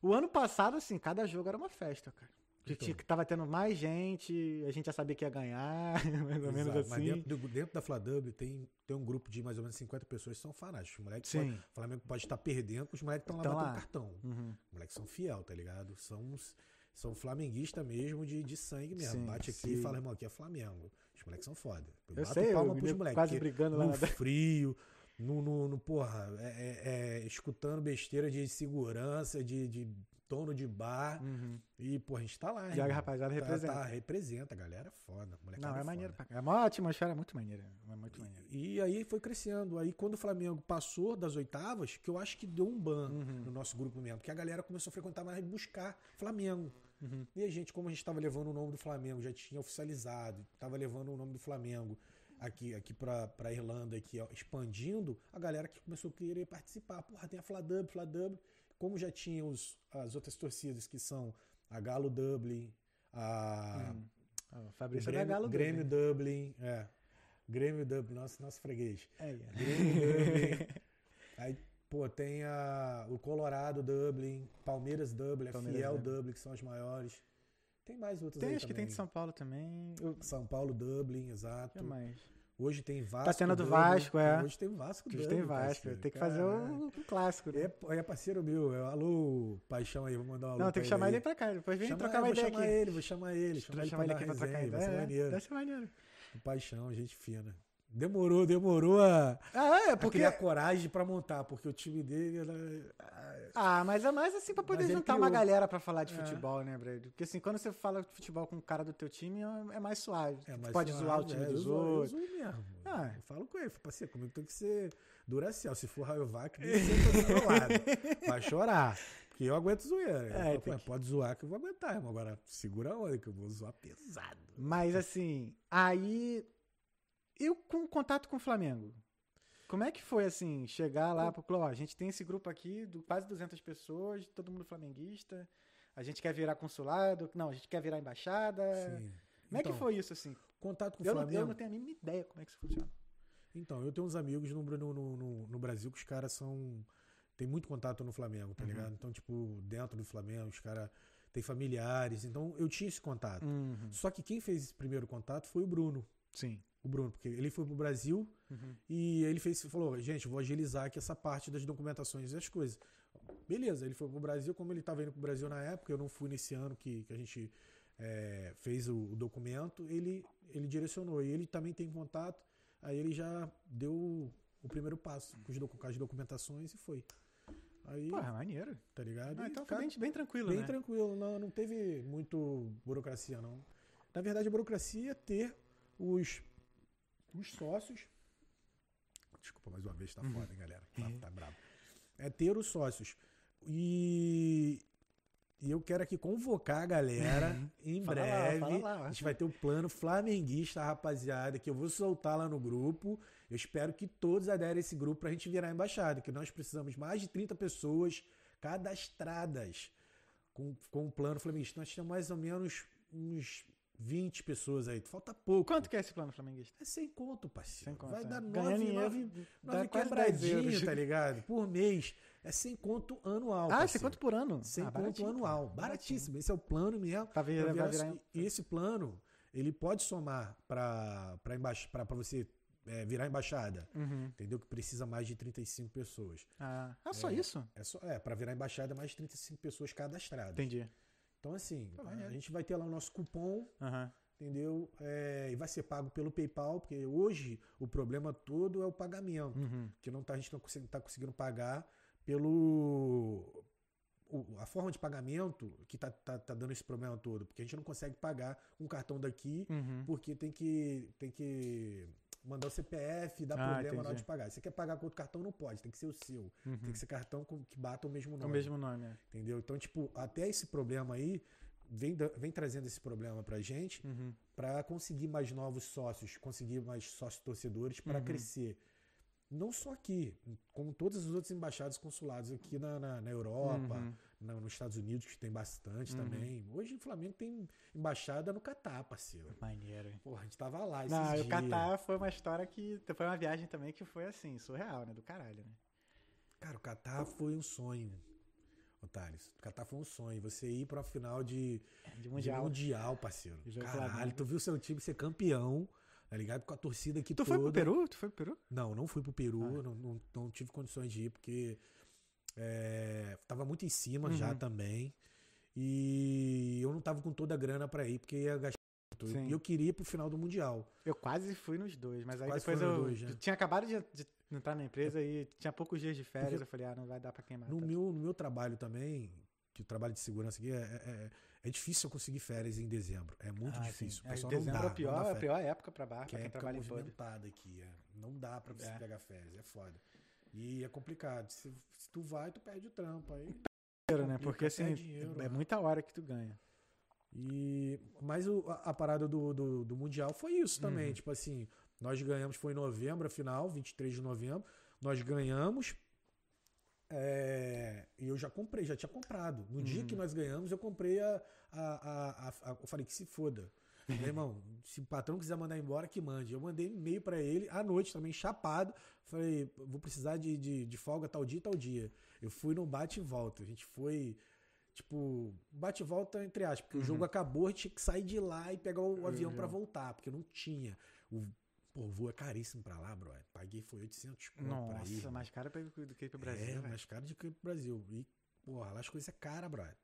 O ano passado, assim, cada jogo era uma festa, cara. Que Então. tinha- que tava tendo mais gente, a gente já sabia que ia ganhar, mais ou menos exato, mas assim. dentro, do- dentro da FlaW tem, tem um grupo de mais ou menos 50 pessoas que são fanáticos. Os moleques Sim. pode- o Flamengo pode estar perdendo, os moleques estão lá batendo lá. cartão. Uhum. Os moleques são fiel, tá ligado? São, uns- são flamenguistas mesmo de, de sangue mesmo. Sim, Bate aqui sim. e fala, irmão, aqui é Flamengo. Os moleques são foda. Eu bato sei, palma eu pros moleques, quase brigando lá no na... frio, no, no, no- porra, é, é- é, escutando besteira de segurança, de, de dono de bar. Uhum. E, pô, a gente tá lá, E a rapaziada Tá- representa. Tá, representa, a galera é foda. Não, molecada é maneiro. foda. pra- É uma atmosfera muito maneira. É muito maneiro. E aí foi crescendo. Aí quando o Flamengo passou das oitavas, que eu acho que deu um ban Uhum. no nosso grupo mesmo, porque a galera começou a frequentar mais e buscar Flamengo. Uhum. E a gente, como a gente estava levando o nome do Flamengo, já tinha oficializado, estava levando o nome do Flamengo aqui, aqui pra, pra Irlanda, aqui, ó, expandindo, a galera que começou a querer participar. Porra, tem a Fladub, Fladub. Como já tinha os, as outras torcidas que são a Galo Dublin, a Hum. O o Fabrício é Grêmio, da Galo Grêmio Dublin. Dublin, é. Grêmio Dublin, nosso, nosso freguês. É, é. Grêmio Dublin. Aí, pô, tem a, o Colorado Dublin, Palmeiras Dublin, a Palmeiras Fiel Dublin. Dublin, que são as maiores. Tem mais outros Tem, acho que tem também. de São Paulo também. São Paulo Dublin, que exato. mais? Hoje tem Vasco. Tá tendo a do. Vasco, é. Hoje tem Vasco Hoje tem Vasco. Tem que fazer o, o clássico. Né? É, é parceiro meu. É, alô, paixão aí, vou mandar um alô Não, tem que chamar ele aí. pra cá. Depois vem Chama- trocar eu uma vou ideia chamar aqui. ele, vou chamar ele. Chamar ele chamar ele aqui pra trocar resenha, vai ser ideia. maneiro. Deve ser maneiro. Paixão, gente fina. Demorou, demorou a, Ah, é, a porque. criar coragem pra montar, porque o time dele era. Ah, mas é mais assim pra poder Mas juntar uma galera pra falar de É. futebol, né, Brady? Porque assim, quando você fala de futebol com o cara do teu time, é é mais suave. É, mas pode suave, zoar o time é, eu dos eu outros. zoo mesmo. Ah. Eu falo com ele, parceiro, comigo tem que ser Duracell. Se for Rayovac, senta do meu lado. Vai chorar. Porque eu aguento zoeira. Eu É, falo, tem "Pô, que- Pode zoar que eu vou aguentar, irmão. Agora segura a onda que eu vou zoar pesado. Mas assim, aí. Eu com contato com o Flamengo. Como é que foi assim, chegar lá pro clube? Ó, a gente tem esse grupo aqui, do quase 200 pessoas, todo mundo flamenguista. A gente quer virar consulado. Não, a gente quer virar embaixada. Sim. Como é que Então, foi isso assim? Contato com o Eu não, Flamengo. eu não tenho a mínima ideia como é que isso funciona. Então, eu tenho uns amigos no, no, no, no Brasil que os caras são. Tem muito contato no Flamengo, tá Uhum. ligado? Então, tipo, dentro do Flamengo, os caras têm familiares. Então, eu tinha esse contato. Uhum. Só que quem fez esse primeiro contato foi o Bruno. Sim. O Bruno, porque ele foi pro Brasil Uhum. e ele fez, falou: gente, vou agilizar aqui essa parte das documentações e as coisas. Beleza, ele foi pro Brasil, como ele estava indo pro Brasil na época, eu não fui nesse ano que, que a gente é, fez o, o documento, ele, ele direcionou. E ele também tem contato, aí ele já deu o, primeiro passo com, os com as documentações e foi. Aí, Porra, maneiro. tá ligado? Ah, então foi bem, bem tranquilo, bem né? tranquilo, não, não teve muito burocracia, não. Na verdade, a burocracia é ter os, os sócios. Desculpa mais uma vez, tá Uhum. foda, hein, galera? Tá, tá bravo. É ter os sócios. E, e eu quero aqui convocar a galera em Uhum. Fala lá, breve. fala lá. a gente vai ter o plano flamenguista, rapaziada, que eu vou soltar lá no grupo. Eu espero que todos aderem a esse grupo pra gente virar embaixada, que nós precisamos mais de 30 pessoas cadastradas com, com o plano flamenguista. Nós temos mais ou menos uns 20 pessoas aí. Falta pouco. Quanto que é esse plano flamenguista? É sem conto, parceiro. Sem conto, Vai é. dar Ganhando nove, dinheiro, nove, dá nove quase 10 quebradinho, euros. tá ligado? Por mês. É sem conto anual, Ah, parceiro. você quanto por ano? Sem ah, conto anual. pô. Baratíssimo. Esse é o plano mesmo. Pra vir- Pra vai virar- virar- E esse plano, ele pode somar para você é, virar embaixada. Uhum. Entendeu? Que precisa mais de 35 pessoas. Ah, ah, só isso? É, só, é para virar embaixada, mais de 35 pessoas cadastradas. Entendi. Então, assim, Pô, a gente vai ter lá o nosso cupom, Aham. entendeu? É, e vai ser pago pelo PayPal, porque hoje o problema todo é o pagamento. Uhum. Que não tá, a gente não está conseguindo pagar pelo. o- a forma de pagamento que tá, tá, tá dando esse problema todo. Porque a gente não consegue pagar um cartão daqui Uhum. porque tem que, tem que mandar o CPF dar Ah, problema na hora de pagar. Você quer pagar com outro cartão, não pode, tem que ser o seu. Uhum. Tem que ser cartão que bata o mesmo nome. o mesmo nome, é. Entendeu? Então, tipo, até esse problema aí vem, vem trazendo esse problema pra gente Uhum. para conseguir mais novos sócios, conseguir mais sócios torcedores para Uhum. crescer. não só aqui, como todas as outras embaixadas consulados aqui na, na, na Europa, Uhum. Na- nos Estados Unidos, que tem bastante Uhum. também. Hoje o Flamengo tem embaixada no Catar, parceiro. Maneiro. Porra, a gente tava lá esses Não, dias. o Catar foi uma história que. Foi uma viagem também que foi assim, surreal, né? Do caralho, né? Cara, o Catar foi um sonho, Thales. O Catar foi um sonho. Você ir pra final de, De de mundial. mundial, parceiro. Caralho, tu viu seu time ser campeão, tá ligado? Com a torcida aqui Tu toda. foi pro Peru? Tu foi pro Peru? Não, não fui pro Peru, Ah. não, não, não tive condições de ir, porque é, tava muito em cima já Uhum. também. E eu não tava com toda a grana pra ir, porque ia gastar muito. Sim. E eu queria ir pro final do Mundial. Eu quase fui nos dois, mas aí Quase depois eu dois, né? tinha acabado de, de entrar na empresa e tinha poucos dias de férias. Porque- Eu falei, ah, não vai dar pra queimar. No tá? meu, no meu trabalho também, que o trabalho de segurança aqui, é, é, é difícil eu conseguir férias em dezembro. É muito Ah, difícil. O É, pessoal não dezembro dá, é a pior, não dá é a pior época pra bar, Que pra é quem época trabalha movimentada aqui. é. Não dá pra você É. pegar férias, é foda. E é complicado. Se, se tu vai, tu perde o trampo. Aí Dinheiro, né? Porque assim, dinheiro, é né? muita hora que tu ganha. E, mas o- a, a parada do, do, do Mundial foi isso também. Uhum. Tipo assim, nós ganhamos, foi em novembro, a final, 23 de novembro. Nós ganhamos. é, e eu já comprei, já tinha comprado. No dia Uhum. que nós ganhamos, eu comprei a. a, a, a- a- eu falei que se foda. Meu irmão, se o patrão quiser mandar embora, que mande. Eu mandei e-mail pra ele à noite também, chapado. Falei, vou precisar de, de, de folga tal dia, tal dia. Eu fui no bate e volta. A gente foi, tipo, bate e volta entre aspas, porque Uhum. o jogo acabou, a gente tinha que sair de lá e pegar o, O avião pra avião. voltar, porque não tinha. O, pô, o voo é caríssimo pra lá, brother. Paguei foi 800 conto pra ir. Nossa, mais caro do que ir pro Brasil. É, velho. mais caro do que ir pro Brasil. E, porra, lá as coisas é cara, brother.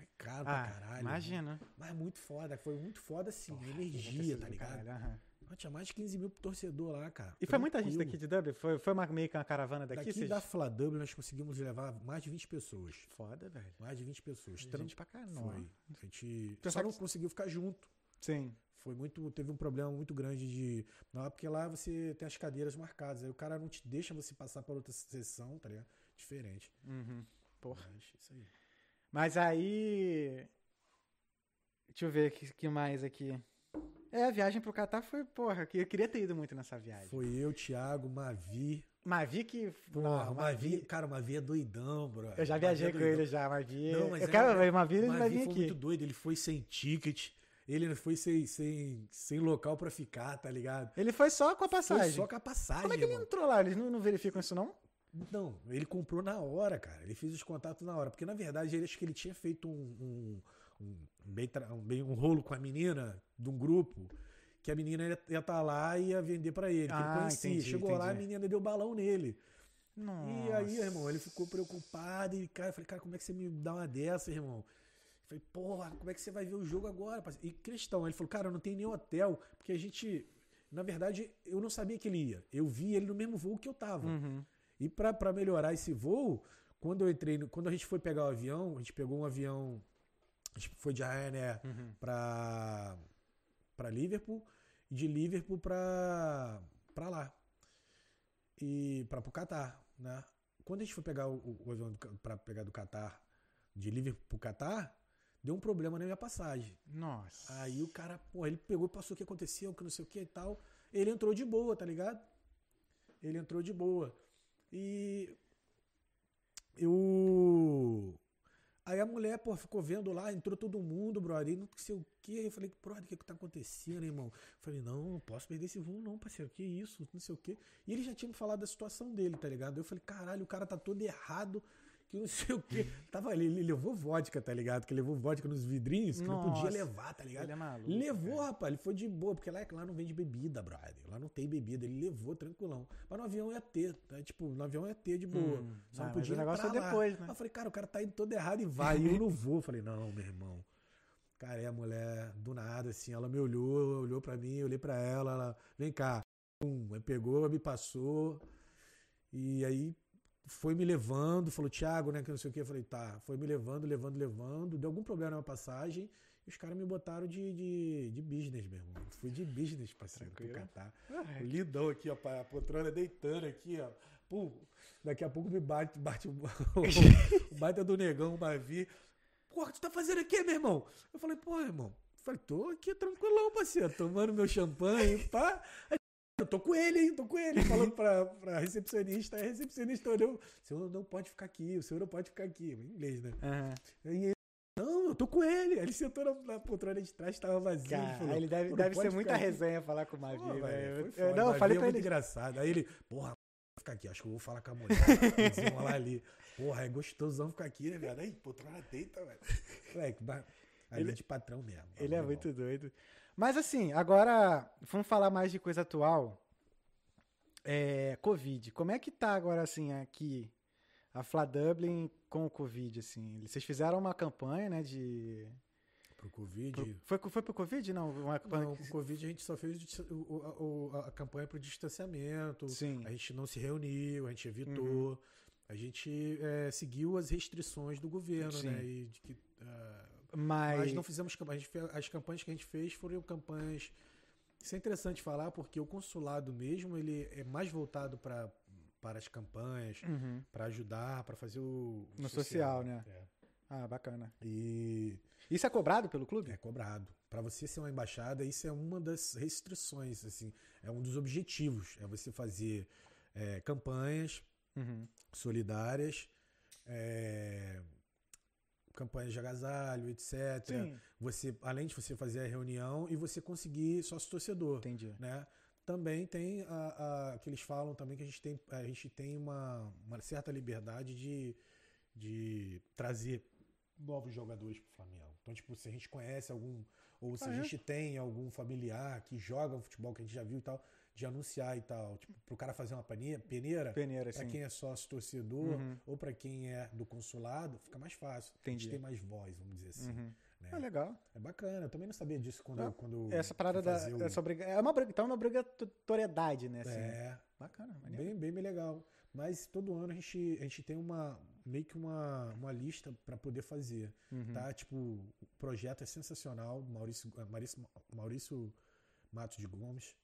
É caro Ah, pra caralho. imagina. Mas é muito foda, foi muito foda assim, Porra, energia, tá do ligado? caralho. Ah, Tinha mais de 15 mil torcedor lá, cara. E foi muita gente daqui de Dublin? Foi, foi uma, meio que uma caravana daqui? Daqui Vocês- da Fladublin nós conseguimos levar mais de 20 pessoas. Foda, velho. Mais de 20 pessoas. Gente Tran- pra caramba. Foi. A gente Pensar só não que- conseguiu ficar junto. Sim. Foi muito, teve um problema muito grande de, não, porque lá você tem as cadeiras marcadas, aí o cara não te deixa você passar para outra sessão, tá ligado? Diferente. Uhum. Porra. Mas, isso aí. Mas aí. Deixa eu ver o que, que mais aqui. É, a viagem pro Catar foi, porra, que eu queria ter ido muito nessa viagem. Foi eu, Thiago, Mavi. Mas vi que. Porra, não, o Mavi, cara, o Mavi é doidão, bro. Eu já Mavi viajei é com ele já, mas vi. Não, mas eu é- quero ver vai Mavi vir foi aqui. muito doido, ele foi sem ticket, ele foi sem, sem, sem local pra ficar, tá ligado? Ele foi só com a Foi passagem. só com a passagem, Como é que ele entrou lá? Eles não, não verificam isso, não? Não, ele comprou na hora, cara. Ele fez os contatos na hora. Porque, na verdade, ele acho que ele tinha feito um, um, um, bem, um, um rolo com a menina de um grupo. Que a menina ia estar lá e ia vender pra ele. Ele Ah, conhecia. entendi, Chegou lá, a entendi. menina deu balão nele. Nossa. E aí, irmão, ele ficou preocupado. E, cara, eu falei, cara, como é que você me dá uma dessa, irmão? Eu falei, porra, como é que você vai ver o jogo agora? parceiro? E questão, ele falou, cara, eu não tenho nem hotel. Porque a gente, na verdade, eu não sabia que ele ia. Eu vi ele no mesmo voo que eu tava. Uhum. E pra pra melhorar esse voo, quando eu entrei, quando a gente foi pegar o avião, a gente pegou um avião, a gente foi de Ryanair Uhum. pra para Liverpool e de Liverpool pra para lá. E para pro Catar, né? Quando a gente foi pegar o, o- o avião para pegar do Catar, de Liverpool pro Catar, deu um problema na minha passagem. Nossa. Aí o cara, pô, ele pegou e passou o que aconteceu, que não sei o que e tal. Ele entrou de boa, tá ligado? Ele entrou de boa. E eu. Aí a mulher, pô, ficou vendo lá, entrou todo mundo, brother, não sei o que. Eu falei, brother, o que que tá acontecendo, irmão? Eu falei, não, não posso perder esse voo, não, parceiro, que isso, não sei o que. E ele já tinha me falado da situação dele, tá ligado? Eu falei, caralho, o cara tá todo errado, que não sei o que. Tava ali, ele levou vodka, tá ligado? Que levou vodka nos vidrinhos, que não podia Nossa. levar, tá ligado? Ele é maluco. Levou, cara. rapaz, ele foi de boa, porque lá, lá não vende bebida, brother. Lá não tem bebida, ele levou tranquilão. Mas no avião ia ter, tá? Tipo, no avião ia ter de boa. Hum, Só ah, não mas podia o negócio é depois, né? Aí Eu falei, cara, o cara tá indo todo errado e vai, e eu não vou. Eu falei, não, meu irmão. Cara, é a mulher, do nada, assim, ela me olhou, olhou pra mim, eu olhei pra ela, ela, vem cá. Pum, aí pegou, me passou. E aí foi me levando, falou, Thiago, né, que não sei o que. Eu falei, tá. Foi me levando, levando, levando. Deu algum problema na passagem. E os caras me botaram de, de, de business, meu irmão. Fui de business, parceiro, pro. Catar. Ah, O lidão aqui, ó, a poltrona deitando aqui, ó. Pum, daqui a pouco me bate, bate o, o baita do negão, o Mavi. Porra, tu tá fazendo aqui, meu irmão? Eu falei, pô, irmão. Falei, tô aqui tranquilão, parceiro, tomando meu champanhe, pá. Aí tô com ele, hein? Tô com ele. Falando pra, pra recepcionista. A recepcionista olhou. O senhor não pode ficar aqui, o senhor não pode ficar aqui. Em inglês, né? Aham. E ele, não, eu tô com ele. Aí ele sentou na, na poltrona de trás, tava vazio. Cara, falou, ele deve, "Pô, não deve ser muita aqui." resenha falar com o Mavi, Pô, velho. foda. Não, eu falei é pra ele. engraçado. Aí ele, porra, ficar aqui, acho que eu vou falar com a mulher. desenrolar ali. Porra, é gostosão ficar aqui, né, velho? Aí, poltrona deita, velho. Moleque, ali Ele- é de patrão mesmo. Ele é Bagulho muito doido. Mas assim, agora vamos falar mais de coisa atual. É, Covid. Como é que tá agora, assim, aqui a Fla Dublin com o Covid, assim? Vocês fizeram uma campanha, né, de... Pro Covid. Pro- Foi, foi pro Covid? Não, uma campanha... Não, pro Covid a gente só fez o o- o- a, a campanha pro distanciamento. Sim. A gente não se reuniu, a gente evitou. Uhum. A gente é, seguiu as restrições do governo, Sim. né? E de que, ah, Mas... Mas não fizemos campanha. A gente fez- As campanhas que a gente fez foram campanhas. Isso é interessante falar porque o consulado mesmo ele é mais voltado para para as campanhas, Uhum. para ajudar, para fazer o, No social, né? É. Ah, bacana. E Isso é cobrado pelo clube? é cobrado. Para você ser uma embaixada, isso é uma das restrições, assim, é um dos objetivos, é você fazer é, campanhas Uhum. solidárias, é, campanhas de agasalho, etc. Sim, você além de você fazer a reunião e você conseguir sócio torcedor, entendi. né? Também tem a, a- que eles falam também que a gente tem a gente tem uma, uma certa liberdade de, de trazer novos jogadores para o Flamengo. Então tipo se a gente conhece algum ou se Ah, a é? gente tem algum familiar que joga um futebol que a gente já viu e tal, de anunciar e tal, tipo pro cara fazer uma peneira, Peneira, para quem é sócio torcedor Uhum. ou para quem é do consulado, fica mais fácil. A Entendi. gente tem mais voz, vamos dizer assim. Uhum. né? Ah, legal. É bacana, eu também não sabia disso quando, Não, quando Essa parada da. o- Essa obriga... É uma, então, uma obrigatoriedade, né? Assim. É, Bacana, maneiro. bem, bem, bem legal. Mas todo ano a gente, a gente tem uma meio que uma, uma lista para poder fazer, Uhum. tá? Tipo, o projeto é sensacional, Maurício, Maurício, Maurício Matos de Gomes.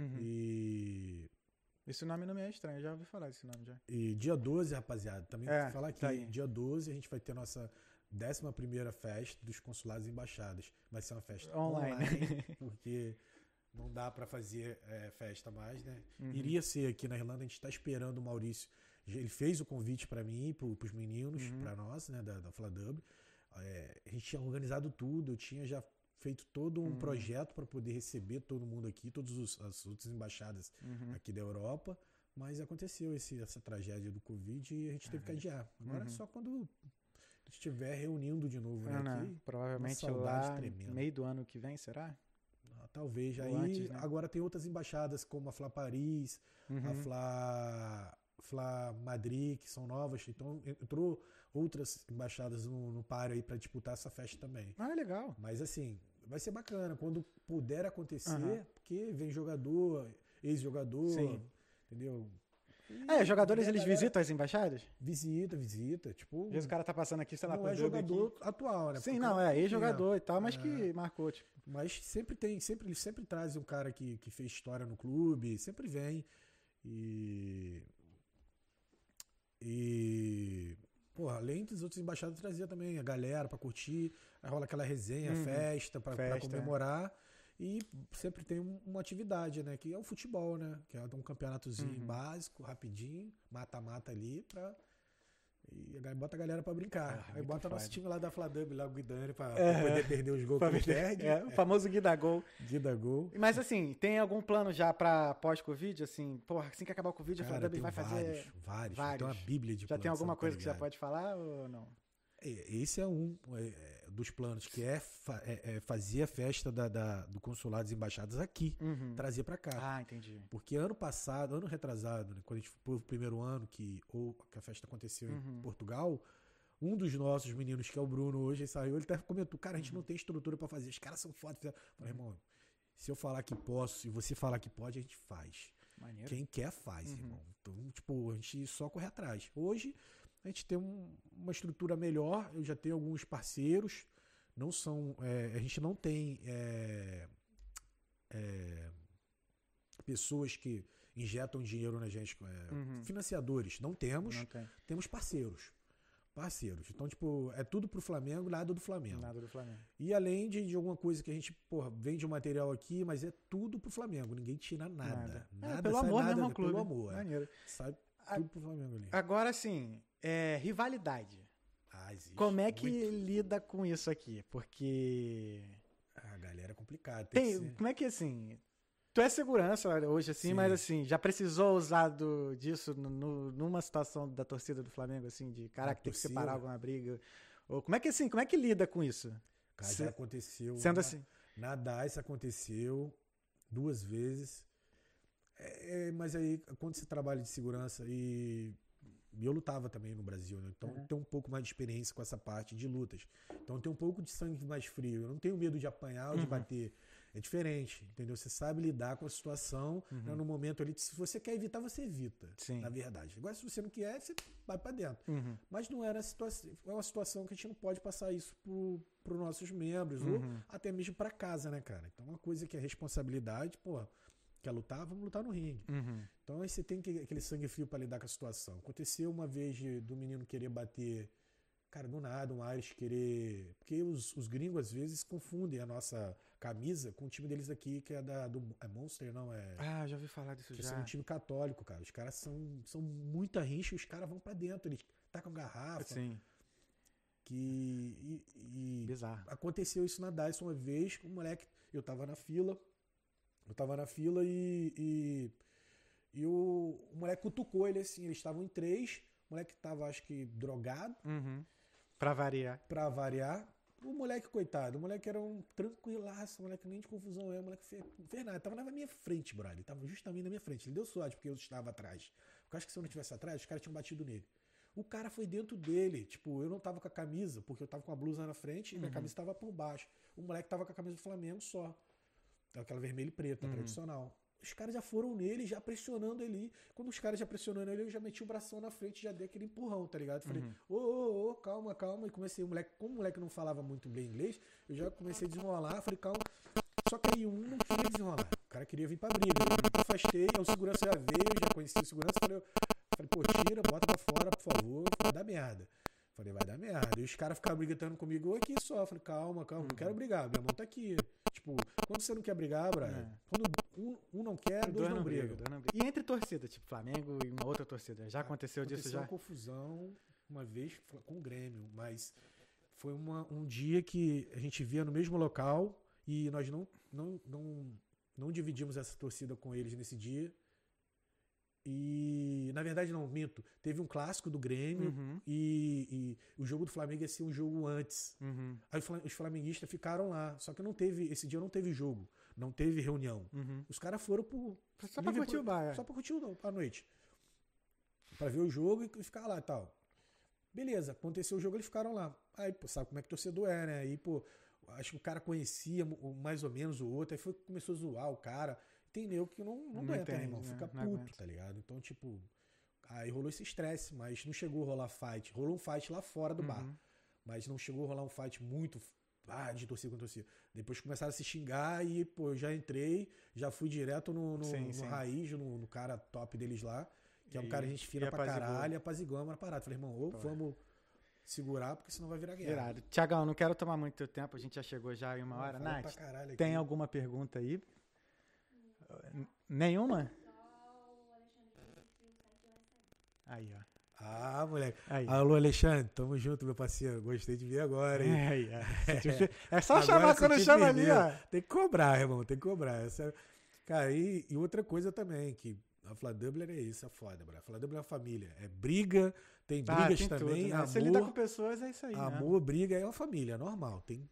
Uhum. E, Esse nome não me é estranho, já ouvi falar desse nome já. e dia 12, rapaziada, também É, que falar aqui, tá dia 12 a gente vai ter nossa 11 primeira festa dos consulados e embaixadas. Vai ser uma festa Online. online porque não dá para fazer é, festa mais, né? Uhum. Iria ser aqui na Irlanda, a gente está esperando o Maurício. Ele fez o convite para mim, para os meninos, Uhum. para nós, né, da, da Fladub. É, a gente tinha organizado tudo, eu tinha já feito todo um Uhum. projeto para poder receber todo mundo aqui, todas os- as outras embaixadas Uhum. aqui da Europa. Mas aconteceu esse, essa tragédia do Covid e a gente teve que adiar. Agora é Uhum. só quando estiver reunindo de novo, né? Ah, aqui. Provavelmente lá tremenda. meio do ano que vem, será? Ah, Talvez. Ou Aí antes, né? agora tem outras embaixadas, como a Fla Paris, a Uhum. Fla, Fla Madrid, que são novas. Então entrou outras embaixadas no, no páreo aí para disputar essa festa também. Ah, legal. Mas assim, vai ser bacana quando puder acontecer, Aham. porque vem jogador, ex-jogador, entendeu? E É, os jogadores a eles galera visitam as embaixadas? Visita, visita. Tipo, Às vezes o cara tá passando aqui, sei lá, não é jogo aqui. jogador atual, né? Sim, Porque não, é ex-jogador e tal, mas É. que marcou, tipo. Mas sempre tem, sempre, eles sempre trazem um cara que, que fez história no clube, sempre vem. E. E. Porra, além dos outros embaixados, trazia também a galera pra curtir. Aí rola aquela resenha, Uhum. festa é. comemorar. E sempre tem um- uma atividade, né? Que é o futebol, né? Que é um campeonatozinho Uhum. básico, rapidinho, mata-mata ali pra. E aí bota a galera pra brincar. Ah, aí muito bota nosso foda. time lá da Fladub, lá o Guidani, pra, É. pra poder perder os gols Pra que perde. É, o famoso Guida Gol. Guida gol. Mas assim, tem algum plano já pra pós-Covid? Assim, porra, assim que acabar o Covid, a Fladub vai fazer. vários, vários, vários. Tem uma bíblia de Já tem alguma tá coisa que você pode falar ou não? É, Esse é um é, é, dos planos, que é, fa- é- é fazer a festa da, da- do consulado das embaixadas aqui, Uhum. trazer pra cá. Ah, entendi. Porque ano passado, ano retrasado, né, quando a gente foi o primeiro ano que, ou, que a festa aconteceu Uhum. em Portugal, um dos nossos meninos, que é o Bruno hoje, ele saiu, ele até comentou, cara, a Uhum. gente não tem estrutura pra fazer, os caras são foda. fizeram." Eu Falei, irmão, se eu falar que posso e você falar que pode, a gente faz. Maneiro. Quem quer faz, Uhum. irmão. Então, tipo, a gente só corre atrás. Hoje, a gente tem um- uma estrutura melhor, eu já tenho alguns parceiros, não são. é, a gente não tem é, é, pessoas que injetam dinheiro na gente, é, Uhum. financiadores, não temos, Não tem. temos parceiros. parceiros. Então, tipo, é tudo pro Flamengo, nada do Flamengo. Nada do Flamengo. E além de, de alguma coisa que a gente, porra, vende um material aqui, mas é tudo pro Flamengo. Ninguém tira nada. Nada. Nada, É, pelo sai amor nada, mesmo ao é clube. Pelo amor. Maneiro. Sai tudo pro Flamengo ali. Agora sim, é, rivalidade. Ah, existe. Como é que muito. lida com isso aqui? Porque Ah, galera, é complicado. Tem, tem, como é que assim? Tu é segurança hoje assim, Sim. mas assim, já precisou usar do- disso no- no- numa situação da torcida do Flamengo assim, de caraca, tem que separar alguma briga? Ou como é que assim, como é que lida com isso? Cara, Se- já aconteceu. Sendo na- assim, Na DAIS aconteceu duas vezes. É, é, mas aí, quando você trabalha de segurança e. e eu lutava também no Brasil, né? Então Uhum. tem um pouco mais de experiência com essa parte de lutas. Então tem um pouco de sangue mais frio. Eu não tenho medo de apanhar ou de Uhum. bater. É diferente, entendeu? Você sabe lidar com a situação Uhum. né, no momento ali. Se você quer evitar, você evita. Sim. Na verdade. Agora, se você não quer, você vai pra dentro. uhum, Mas não era a situação. É uma situação que a gente não pode passar isso para os nossos membros, ou Uhum. até mesmo para casa, né, cara? Então, uma coisa que é responsabilidade, pô, quer lutar, vamos lutar no ringue. uhum, Então, aí você tem que, aquele sangue frio para lidar com a situação. Aconteceu uma vez de- do menino querer bater, cara, do nada, um Ares querer. Porque os, os gringos, às vezes, confundem a nossa camisa com o time deles aqui, que é da do é Monster, não? É. Ah, já ouvi falar disso Que já. são um time católico, cara. Os caras são, são muita rincha e os caras vão para dentro. Eles tacam garrafa. Sim, Que. E, e bizarro. aconteceu isso na DICE uma vez um moleque. Eu tava na fila. Eu tava na fila e. E, e o, o moleque cutucou ele assim. Eles estavam em três. O moleque tava, acho que, drogado, Uhum. Pra variar. pra variar. O moleque, coitado, o moleque era um tranquilaço, o moleque nem de confusão é, o moleque fez, fez nada. Tava na minha frente, brother. Ele tava justamente na minha frente. Ele deu sorte porque eu estava atrás. Porque eu acho que se eu não estivesse atrás, os caras tinham batido nele. O cara foi dentro dele. Tipo, eu não tava com a camisa, porque eu tava com a blusa na frente e minha Uhum. camisa tava por baixo. O moleque tava com a camisa do Flamengo só. Aquela vermelha e preta, Uhum. tradicional. Os caras já foram nele, já pressionando ele. Quando os caras já pressionando ele, eu já meti o bração na frente, já dei aquele empurrão, tá ligado? Falei, Uhum. ô, ô, ô, calma, calma. E comecei, o moleque, como o moleque não falava muito bem inglês, eu já comecei a desenrolar, falei, calma. Só que aí um não queria desenrolar. O cara queria vir pra briga. Eu afastei, aí o segurança já veio, já conheci o segurança, falei, falei, pô, tira, bota pra fora, por favor, dar merda. Falei, vai dar merda. E os caras ficaram brigando comigo, eu aqui só. Falei, calma, calma, não quero brigar, minha mão tá aqui. Tipo, quando você não quer brigar, Brian, É. quando um, um não quer, dois, não brigam. dois não brigam. E entre torcida, tipo Flamengo e uma outra torcida, já aconteceu, disso Aconteceu já? uma confusão uma vez com o Grêmio, mas foi uma- um dia que a gente via no mesmo local e nós não, não, não, não dividimos essa torcida com eles nesse dia. E, na verdade, não, minto. Teve um clássico do Grêmio Uhum, e, e o jogo do Flamengo ia ser um jogo antes. uhum, Aí os fla- os flamenguistas ficaram lá. Só que não teve, esse dia não teve jogo, não teve reunião. uhum. Os caras foram pro, Só pra curtir o bar, é. só pra curtir a noite. Pra ver o jogo e ficar lá e tal. Beleza, aconteceu o jogo, eles ficaram lá. Aí, pô, sabe como é que torcedor é, né? Aí, pô, acho que o cara conhecia mais ou menos o outro, aí foi, começou a zoar o cara. Entendeu que não, não, Não aguenta, né, entende, irmão? né? Fica puto, aguenta. tá ligado? Então, tipo, aí rolou esse estresse, mas não chegou a rolar fight. Rolou um fight lá fora do bar. Uhum. Mas não chegou a rolar um fight muito ah, de torcida contra torcida. Depois começaram a se xingar e, pô, eu já entrei, já fui direto no, no, Sim, no sim. Raiz, no, no cara top deles lá, que é um E- cara gente e fina pra caralho, apaziguamos a parada. Falei, irmão, ou Pô. vamos segurar, porque senão vai virar guerra. Virado. Tiagão, não quero tomar muito teu tempo, a gente já chegou já em uma hora. Nath, tem alguma pergunta aí? Nenhuma? Aí, ó. Ah, moleque. Aí. Alô, Alexandre, tamo junto, meu parceiro. Gostei de ver agora, hein? É, aí, ó. É só Agora chamar quando chama ali, ó. Tem que cobrar, irmão, tem que cobrar. Essa... é- Cara, e, e outra coisa também, que a Fla Dublin é isso, é foda, bro. A Fla Dublin é uma família. É briga, tem Ah, brigas tem também, tudo, né? amor, Você lida com pessoas, é isso aí, né? amor, briga, é uma família, é normal. Tem...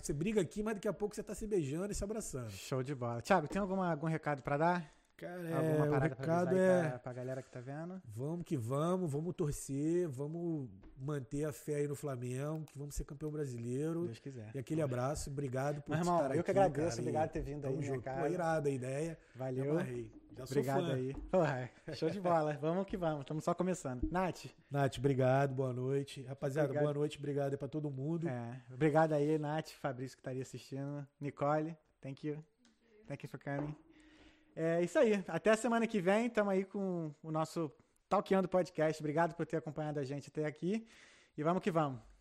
Você briga aqui, mas daqui a pouco você tá se beijando e se abraçando. Show de bola. Thiago, tem alguma, algum recado pra dar? Cara, é, alguma o parada pra recado é... pra, pra galera que tá vendo? Vamos que vamos, vamos torcer, vamos manter a fé aí no Flamengo, que vamos ser campeão brasileiro. Deus quiser. E aquele abraço, obrigado por Meu irmão, estar eu que aqui, agradeço, cara, obrigado por ter vindo aí, né, junto. cara? Pô, irada a ideia. Valeu. Já Obrigado aí. Porra, show de bola. vamos que vamos. Estamos só começando. Nath, Nath, obrigado, boa noite. Rapaziada, Obrigado. boa noite, obrigado aí pra todo mundo. é, obrigado aí, Nath, Fabrício que estaria assistindo. Nicole, thank you. Thank you for coming. É isso aí. Até a semana que vem. Estamos aí com o nosso Talkando Podcast. Obrigado por ter acompanhado a gente até aqui. E vamos que vamos.